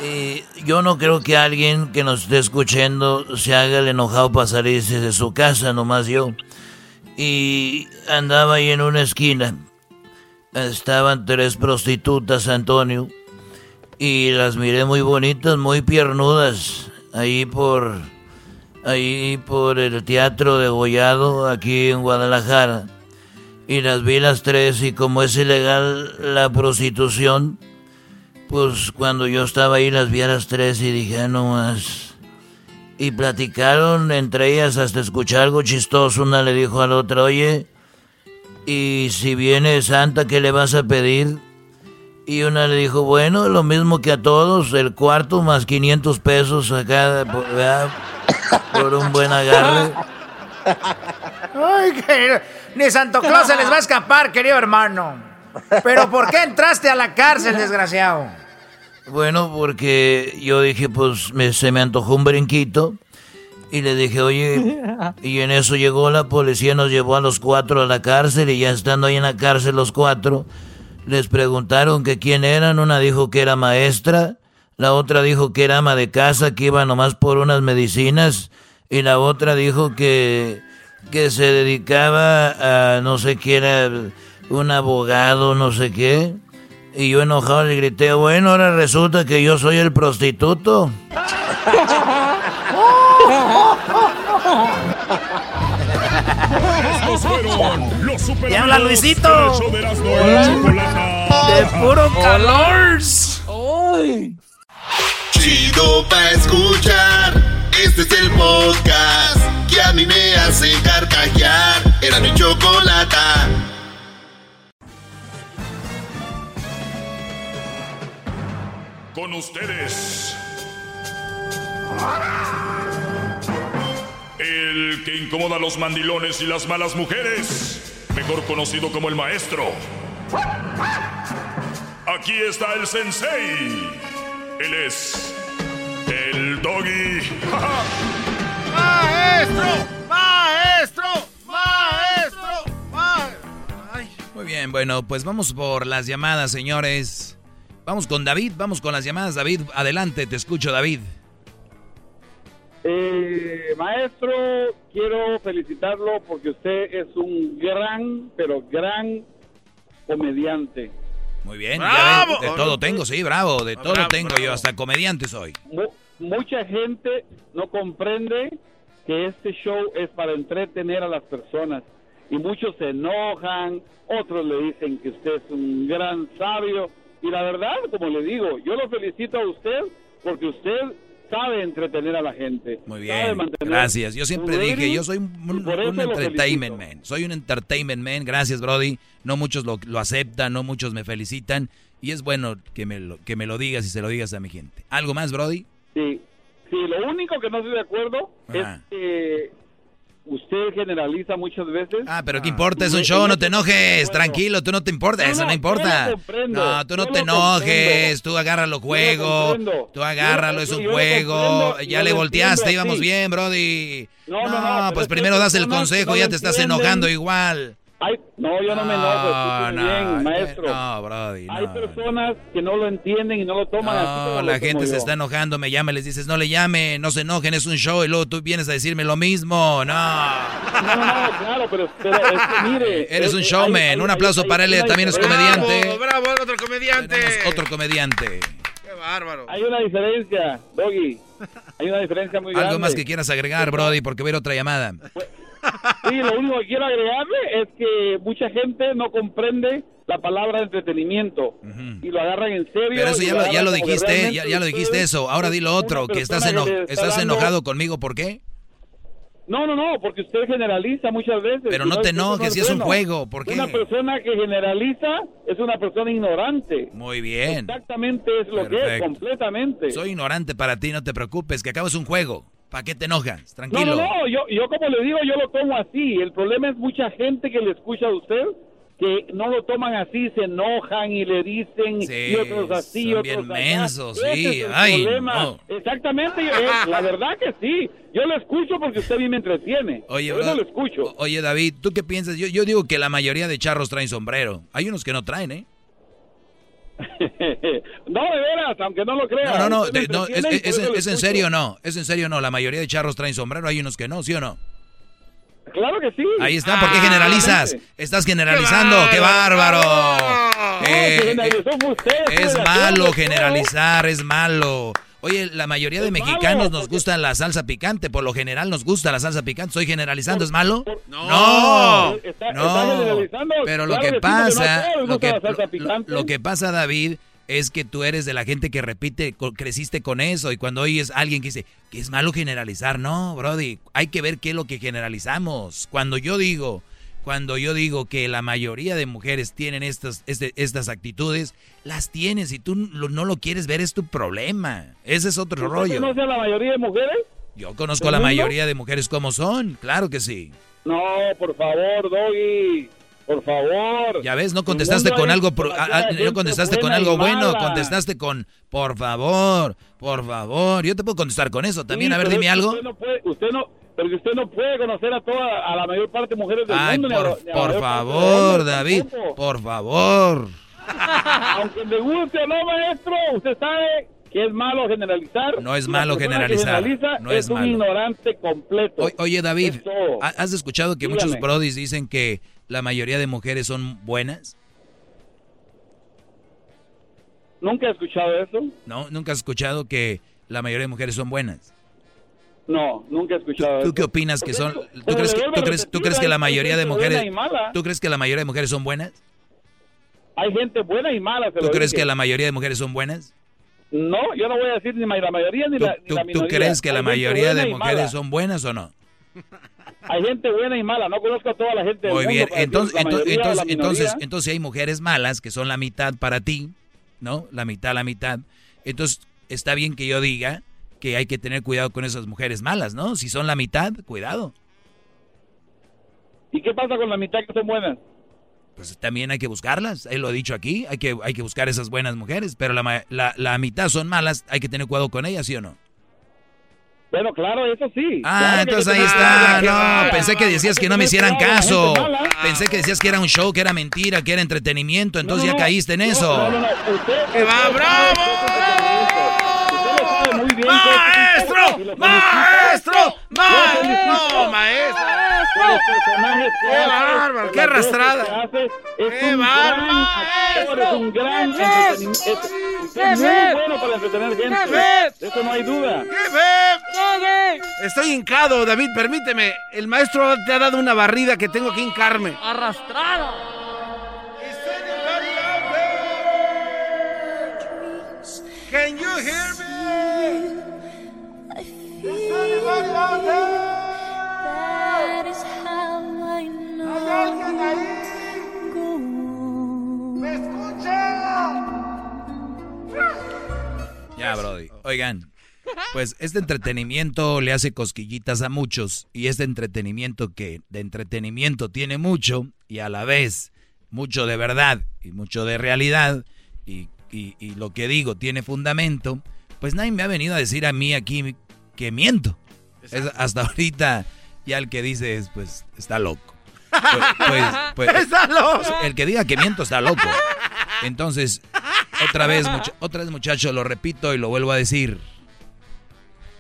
Y yo no creo que alguien que nos esté escuchando se haga el enojado para salirse de su casa, nomás yo. Y andaba ahí en una esquina. Estaban tres prostitutas, Antonio. Y las miré muy bonitas, muy piernudas. Ahí por. Ahí por el Teatro de Gollado, aquí en Guadalajara. Y las vi las tres, y como es ilegal la prostitución, pues cuando yo estaba ahí las vi a las tres y dije, ah, no más. Y platicaron entre ellas hasta escuchar algo chistoso. Una le dijo a la otra, oye, y si viene Santa, ¿qué le vas a pedir? Y una le dijo, bueno, lo mismo que a todos, el cuarto más 500 pesos acá ¿verdad? por un buen agarre. Ay, querido. Ni Santo Claus se les va a escapar, querido hermano. Pero ¿por qué entraste a la cárcel, desgraciado? Bueno, porque yo dije, pues me- se me antojó un brinquito. Y le dije, oye, y en eso llegó la policía, nos llevó a los cuatro a la cárcel. Y ya estando ahí en la cárcel los cuatro, les preguntaron que quién eran. Una dijo que era maestra, la otra dijo que era ama de casa, que iba nomás por unas medicinas. Y la otra dijo que, que se dedicaba a no sé qué era, un abogado, no sé qué. Y yo enojado le grité, bueno, ahora resulta que yo soy el prostituto. ¡Ya habla Luisito! de puro calor. Chido pa' escuchar. Este es el podcast que a mí me hace carcajear. Era mi chocolata. Con ustedes. El que incomoda a los mandilones y las malas mujeres. Mejor conocido como el maestro. Aquí está el sensei. Él es. El doggy. ¡Maestro! ¡Maestro! ¡Maestro! Muy bien, bueno, pues vamos por las llamadas, señores. Vamos con David, vamos con las llamadas. David, adelante, te escucho, David. Eh, maestro, quiero felicitarlo porque usted es un gran, pero gran comediante. Muy bien, ¡Bravo! ya ven, de todo tengo, sí, bravo, de todo Bravo, tengo bravo. yo, hasta comediante soy. Mu- mucha gente no comprende que este show es para entretener a las personas y muchos se enojan, otros le dicen que usted es un gran sabio y la verdad, como le digo, yo lo felicito a usted porque usted sabe entretener a la gente. Muy bien, gracias. Yo siempre dije, yo soy un, entertainment man. Soy un entertainment man. Gracias, Brody. No muchos lo, lo aceptan, no muchos me felicitan. Y es bueno que me, lo, que me lo digas y se lo digas a mi gente. ¿Algo más, Brody? Sí, sí, lo único que no estoy de acuerdo Ah. es que usted generaliza muchas veces. Ah, pero ¿qué importa? Es un show, no te enojes. Tranquilo, tú no te importa, No, eso no no, importa. No, tú no te enojes. comprendo. Tú agárralo juego. Tú agárralo, es un lo juego. Ya le volteaste, íbamos bien, Brody. No, no, no, pues primero das el consejo, no ya te estás enojando igual. Hay, no, yo no, me enojo, no, bien, eh, maestro. no, Brody, Hay personas que no lo entienden y no lo toman así como la gente se yo. está enojando, me llama, les dices, no le llame, no se enojen, es un show, y luego tú vienes a decirme lo mismo, no. No, no, claro, pero, pero es que mire. *laughs* Eres un showman, hay- hay- un aplauso hay- para él, también es comediante. Bravo, otro comediante. Tenemos otro comediante. Qué bárbaro. Hay una diferencia, Doggy. Hay una diferencia muy grande. Algo más que quieras agregar, Brody, porque voy a ir a otra llamada. Sí, lo único que quiero agregarle es que mucha gente no comprende la palabra entretenimiento y lo agarran en serio. Pero eso ya lo, ya lo dijiste, ya, ya lo dijiste eso. Ahora dilo una otro, que estás, eno- que estás dando- enojado conmigo, ¿por qué? No, no, no, porque usted generaliza muchas veces. Pero no te enojes, si es un juego, ¿por qué? Una persona que generaliza es una persona ignorante. Muy bien. Exactamente es lo que es, completamente. Soy ignorante para ti, no te preocupes, que acabas un juego. ¿Para qué te enojas? No, Tranquilo. no, no, yo, yo como le digo, yo lo tomo así. El problema es mucha gente que le escucha a usted que no lo toman así, se enojan y le dicen Sí, y otros así, son otros bien mensos, sí, es ay, problema. no. Exactamente, yo- eh, la verdad que sí. Yo lo escucho porque usted bien me entretiene. Oye, eso bro, lo escucho. oye, David, ¿tú qué piensas? Yo, yo digo que la mayoría de charros traen sombrero. Hay unos que no traen, ¿eh? *laughs* no, de veras, aunque no lo crea. No, no, no, de- no, es, es- es- en serio no, es en serio no. La mayoría de charros traen sombrero, hay unos que no, ¿sí o no? Claro que sí. Ahí está, ¿por qué generalizas? Estás generalizando, qué bárbaro. Eh, generalizó fue usted, estoy es malo generalizar, es malo. Oye, la mayoría de Es malo, mexicanos nos gusta la salsa picante, por lo general nos gusta la salsa picante. ¿Estoy generalizando? ¿Es malo? No. No, Está-. Pero lo Claro que no pasa, les lo que, lo- lo que pasa, David, es que tú eres de la gente que repite, creciste con eso y cuando oyes a alguien que dice que es malo generalizar, no, Brody, hay que ver qué es lo que generalizamos. Cuando yo digo, cuando yo digo que la mayoría de mujeres tienen estas, este- estas actitudes, las tienes y tú no lo quieres ver es tu problema. Ese es otro ¿Usted rollo. conoce a la mayoría de mujeres? Yo conozco a la mayoría de mujeres como son, claro que sí. No, por favor, Doggy. Por favor. Ya ves, no contestaste con algo, pro- no contestaste con algo bueno, contestaste con, por favor, por favor. Yo te puedo contestar con eso también. Sí, a ver, dime que algo. Usted no puede, usted no, pero que usted no puede conocer a toda, a la mayor parte de mujeres del Ay, mundo. ni a por, ni a por de favor, David, por favor. *laughs* Aunque le guste o no, maestro, usted sabe que es malo generalizar. No es malo generalizar, generaliza no es un malo. ignorante completo. O- oye, David, Es todo. ¿ha- ¿has escuchado que Dígame. muchos brodis dicen que la mayoría de mujeres son buenas? Nunca he escuchado eso. ¿No? ¿Nunca has escuchado que la mayoría de mujeres son buenas? No, nunca he escuchado ¿Tú eso. qué opinas que son? ¿Tú crees que, tú crees, tú que la mayoría de mujeres... ¿Tú crees que la mayoría de mujeres son buenas? Hay gente buena y mala. ¿Tú crees que la mayoría de mujeres son buenas? No, yo no voy a decir ni la mayoría ni ¿Tú, la, ni tú- tú minoría. crees que la mayoría de mujeres son buenas o no? Hay gente buena y mala. No conozco a toda la gente del Muy mundo bien, decir entonces, entonces, entonces, entonces, minoría. entonces hay mujeres malas que son la mitad para ti, ¿no? La mitad, la mitad. Entonces, está bien que yo diga que hay que tener cuidado con esas mujeres malas, ¿no? Si son la mitad, cuidado. ¿Y qué pasa con la mitad que son buenas? Pues también hay que buscarlas, él lo ha dicho aquí, hay que, hay que buscar esas buenas mujeres, pero la, la, la mitad son malas, hay que tener cuidado con ellas, ¿sí o no? Bueno, claro, eso sí. Ah, Claro entonces ahí está. No, pensé que decías que no me hicieran caso. Pensé que decías que era un show, que era mentira, que era entretenimiento. Entonces No, no, ya caíste en no, eso. No, no, no. Usted, ¡Que va, usted bravo! ¡Maestro! ¡Maestro! ¡Maestro! ¡Maestro! Los personajes que ¡Qué bárbaro! ¡Qué arrastrada! ¡Qué un bárbaro! gran actor, es un gran entretenimiento. Es, muy bueno para entretener gente. Eso no hay duda. Estoy hincado, David, permíteme. El maestro te ha dado una barrida que tengo que hincarme. Arrastrado. Can you hear Ya, Brody. Oigan, pues este entretenimiento le hace cosquillitas a muchos y este entretenimiento que de entretenimiento tiene mucho y a la vez mucho de verdad y mucho de realidad y, y- y lo que digo tiene fundamento, pues nadie me ha venido a decir a mí aquí que miento. Es hasta *laughs* ahorita ya el que dice es, pues está loco. Pues, pues, *laughs* Está loco. El que diga que miento está loco. Entonces, otra vez, otra vez, muchachos, lo repito y lo vuelvo a decir.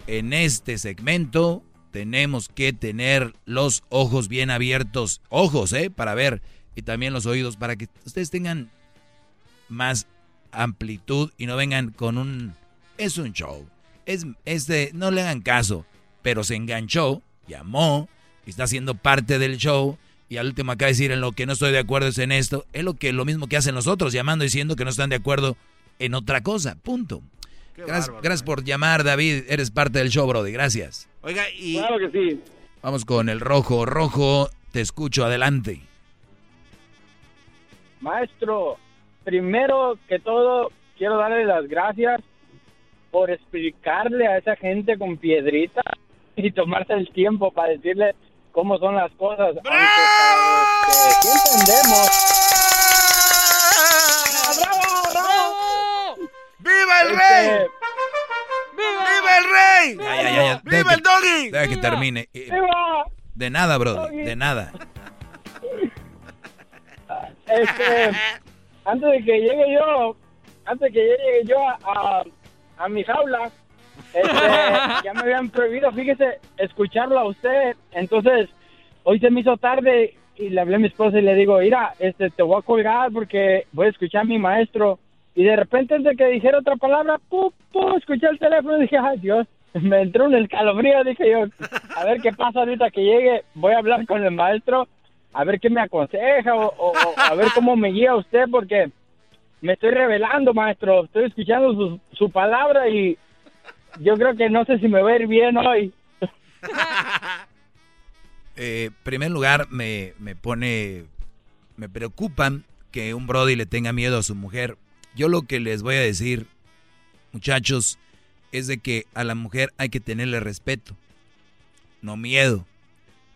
En este segmento tenemos que tener los ojos bien abiertos. Ojos, ¿eh? Para ver. Y también los oídos para que ustedes tengan más amplitud y no vengan con un... Es un show. Es, es de... No le hagan caso. Pero se enganchó, llamó, y está siendo parte del show. Y al último de decir en lo que no estoy de acuerdo es en esto. Es lo que lo mismo que hacen los otros, llamando diciendo que no están de acuerdo en otra cosa. Punto. Gracias, bárbaro, gracias por llamar, David. Eres parte del show, Brody. Gracias. Oiga, y. Claro que sí. Vamos con el rojo. Rojo, te escucho. Adelante. Maestro, primero que todo, quiero darle las gracias por explicarle a esa gente con piedrita y tomarse el tiempo para decirle cómo son las cosas. Aunque para los que sí entendemos. ¡Bravo, bravo! ¡Viva el Este, rey! ¡Viva el rey! Ya, ya, ya, ya. ¡Viva el doggy! Deja que termine. Eh, ¡Viva! De nada, Brody. De nada. Este, antes de que llegue yo, antes de que llegue yo a, a, a mi jaula, este, *laughs* ya me habían prohibido, fíjese, escucharlo a usted. Entonces, hoy se me hizo tarde y le hablé a mi esposa y le digo, mira, este, te voy a colgar porque voy a escuchar a mi maestro. Y de repente, antes de que dijera otra palabra, pu, pu, escuché el teléfono y dije, ay Dios, *laughs* me entró un escalofrío. Dije yo, a ver qué pasa ahorita que llegue, voy a hablar con el maestro, a ver qué me aconseja o, o- o a ver cómo me guía usted, porque me estoy revelando, maestro. Estoy escuchando su, su palabra y yo creo que no sé si me va a ir bien hoy. *laughs* Eh, primer lugar, me, me pone, me preocupan que un Brody le tenga miedo a su mujer. Yo lo que les voy a decir, muchachos, es de que a la mujer hay que tenerle respeto, no miedo.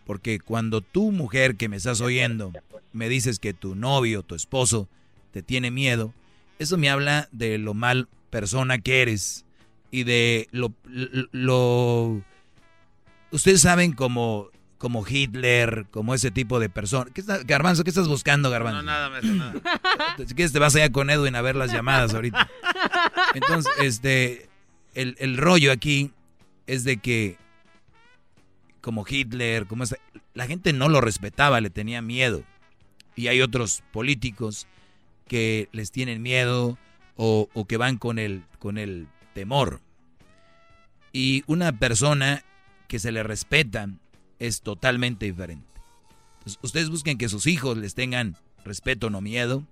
Porque cuando tu mujer que me estás oyendo me dices que tu novio, tu esposo, te tiene miedo, eso me habla de lo mal persona que eres y de lo, lo, lo- ustedes saben como como Hitler, como ese tipo de persona. ¿Qué está, Garbanzo, ¿qué estás buscando, Garbanzo? No, nada, maestro, nada. *laughs* Si quieres te vas allá con Edwin a ver las llamadas ahorita. Entonces, este, el, el rollo aquí es de que como Hitler, como esta- la gente no lo respetaba, le tenía miedo. Y hay otros políticos que les tienen miedo o, que van con el, con el temor. Y una persona que se le respeta es totalmente diferente. Ustedes busquen que sus hijos les tengan respeto, no miedo.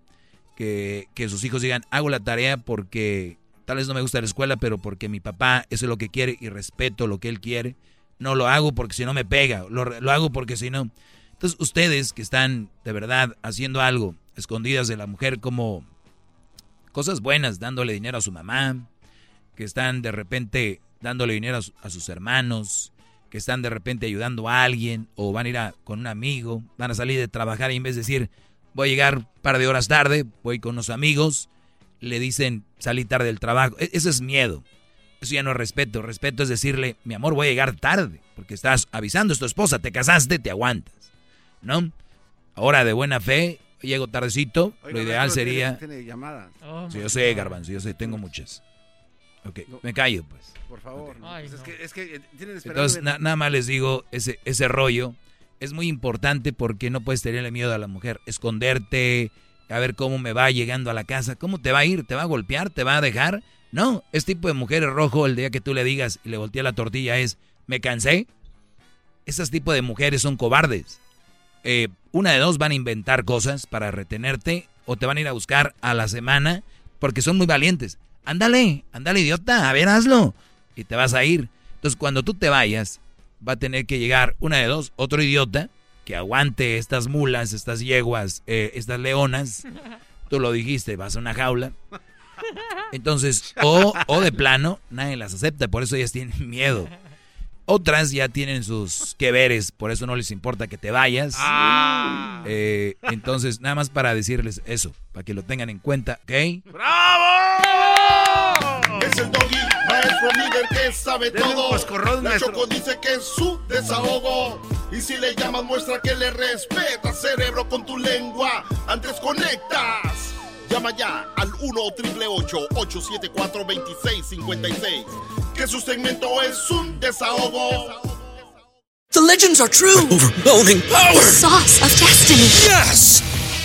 Que, que sus hijos digan, hago la tarea porque tal vez no me gusta la escuela, pero porque mi papá eso es lo que quiere y respeto lo que él quiere. No lo hago porque si no me pega, lo, lo hago porque si no. Entonces ustedes que están de verdad haciendo algo, escondidas de la mujer como cosas buenas, dándole dinero a su mamá, que están de repente dándole dinero a, su- a sus hermanos, que están de repente ayudando a alguien o van a ir con un amigo, van a salir de trabajar y en vez de decir voy a llegar un par de horas tarde, voy con unos amigos, le dicen salí tarde del trabajo. E- Eso es miedo. Eso ya no es respeto. Respeto es decirle, mi amor, voy a llegar tarde, porque estás avisando a tu esposa, te casaste, te aguantas. ¿No? Ahora de buena fe, llego tardecito, Oiga, lo ideal sería... Tiene, tiene llamadas. Sí, yo sé, Garbanzo, yo sé, tengo muchas. Ok, me callo, pues. Por favor. no. Pues es, que, es que eh, Entonces, na- nada más les digo, ese, ese rollo es muy importante porque no puedes tenerle miedo a la mujer. Esconderte, a ver cómo me va llegando a la casa. ¿Cómo te va a ir? ¿Te va a golpear? ¿Te va a dejar? No, este tipo de mujeres rojo, el día que tú le digas y le voltea la tortilla es, me cansé. Esas tipos de mujeres son cobardes. Eh, una de dos van a inventar cosas para retenerte o te van a ir a buscar a la semana porque son muy valientes. Ándale, ándale idiota, a ver, hazlo. Y te vas a ir. Entonces cuando tú te vayas, va a tener que llegar una de dos, otro idiota que aguante estas mulas, estas yeguas, eh, estas leonas. *laughs* Tú lo dijiste, vas a una jaula. *laughs* Entonces, o, o de plano, nadie las acepta, por eso ellas tienen miedo. Otras ya tienen sus que veres, por eso no les importa que te vayas. Eh, entonces, nada más para decirles eso, para que lo tengan en cuenta, ¿ok? Es el doggy, maestro líder que sabe todo. coscorrón, La. Choco dice que es su desahogo. Y si le llamas, muestra que le respetas, cerebro, con tu lengua. Antes conectas. Llama ya al 1-888-874-2656. Que su segmento es un desahogo. The legends are true. overwhelming power! Sauce of destiny. Yes!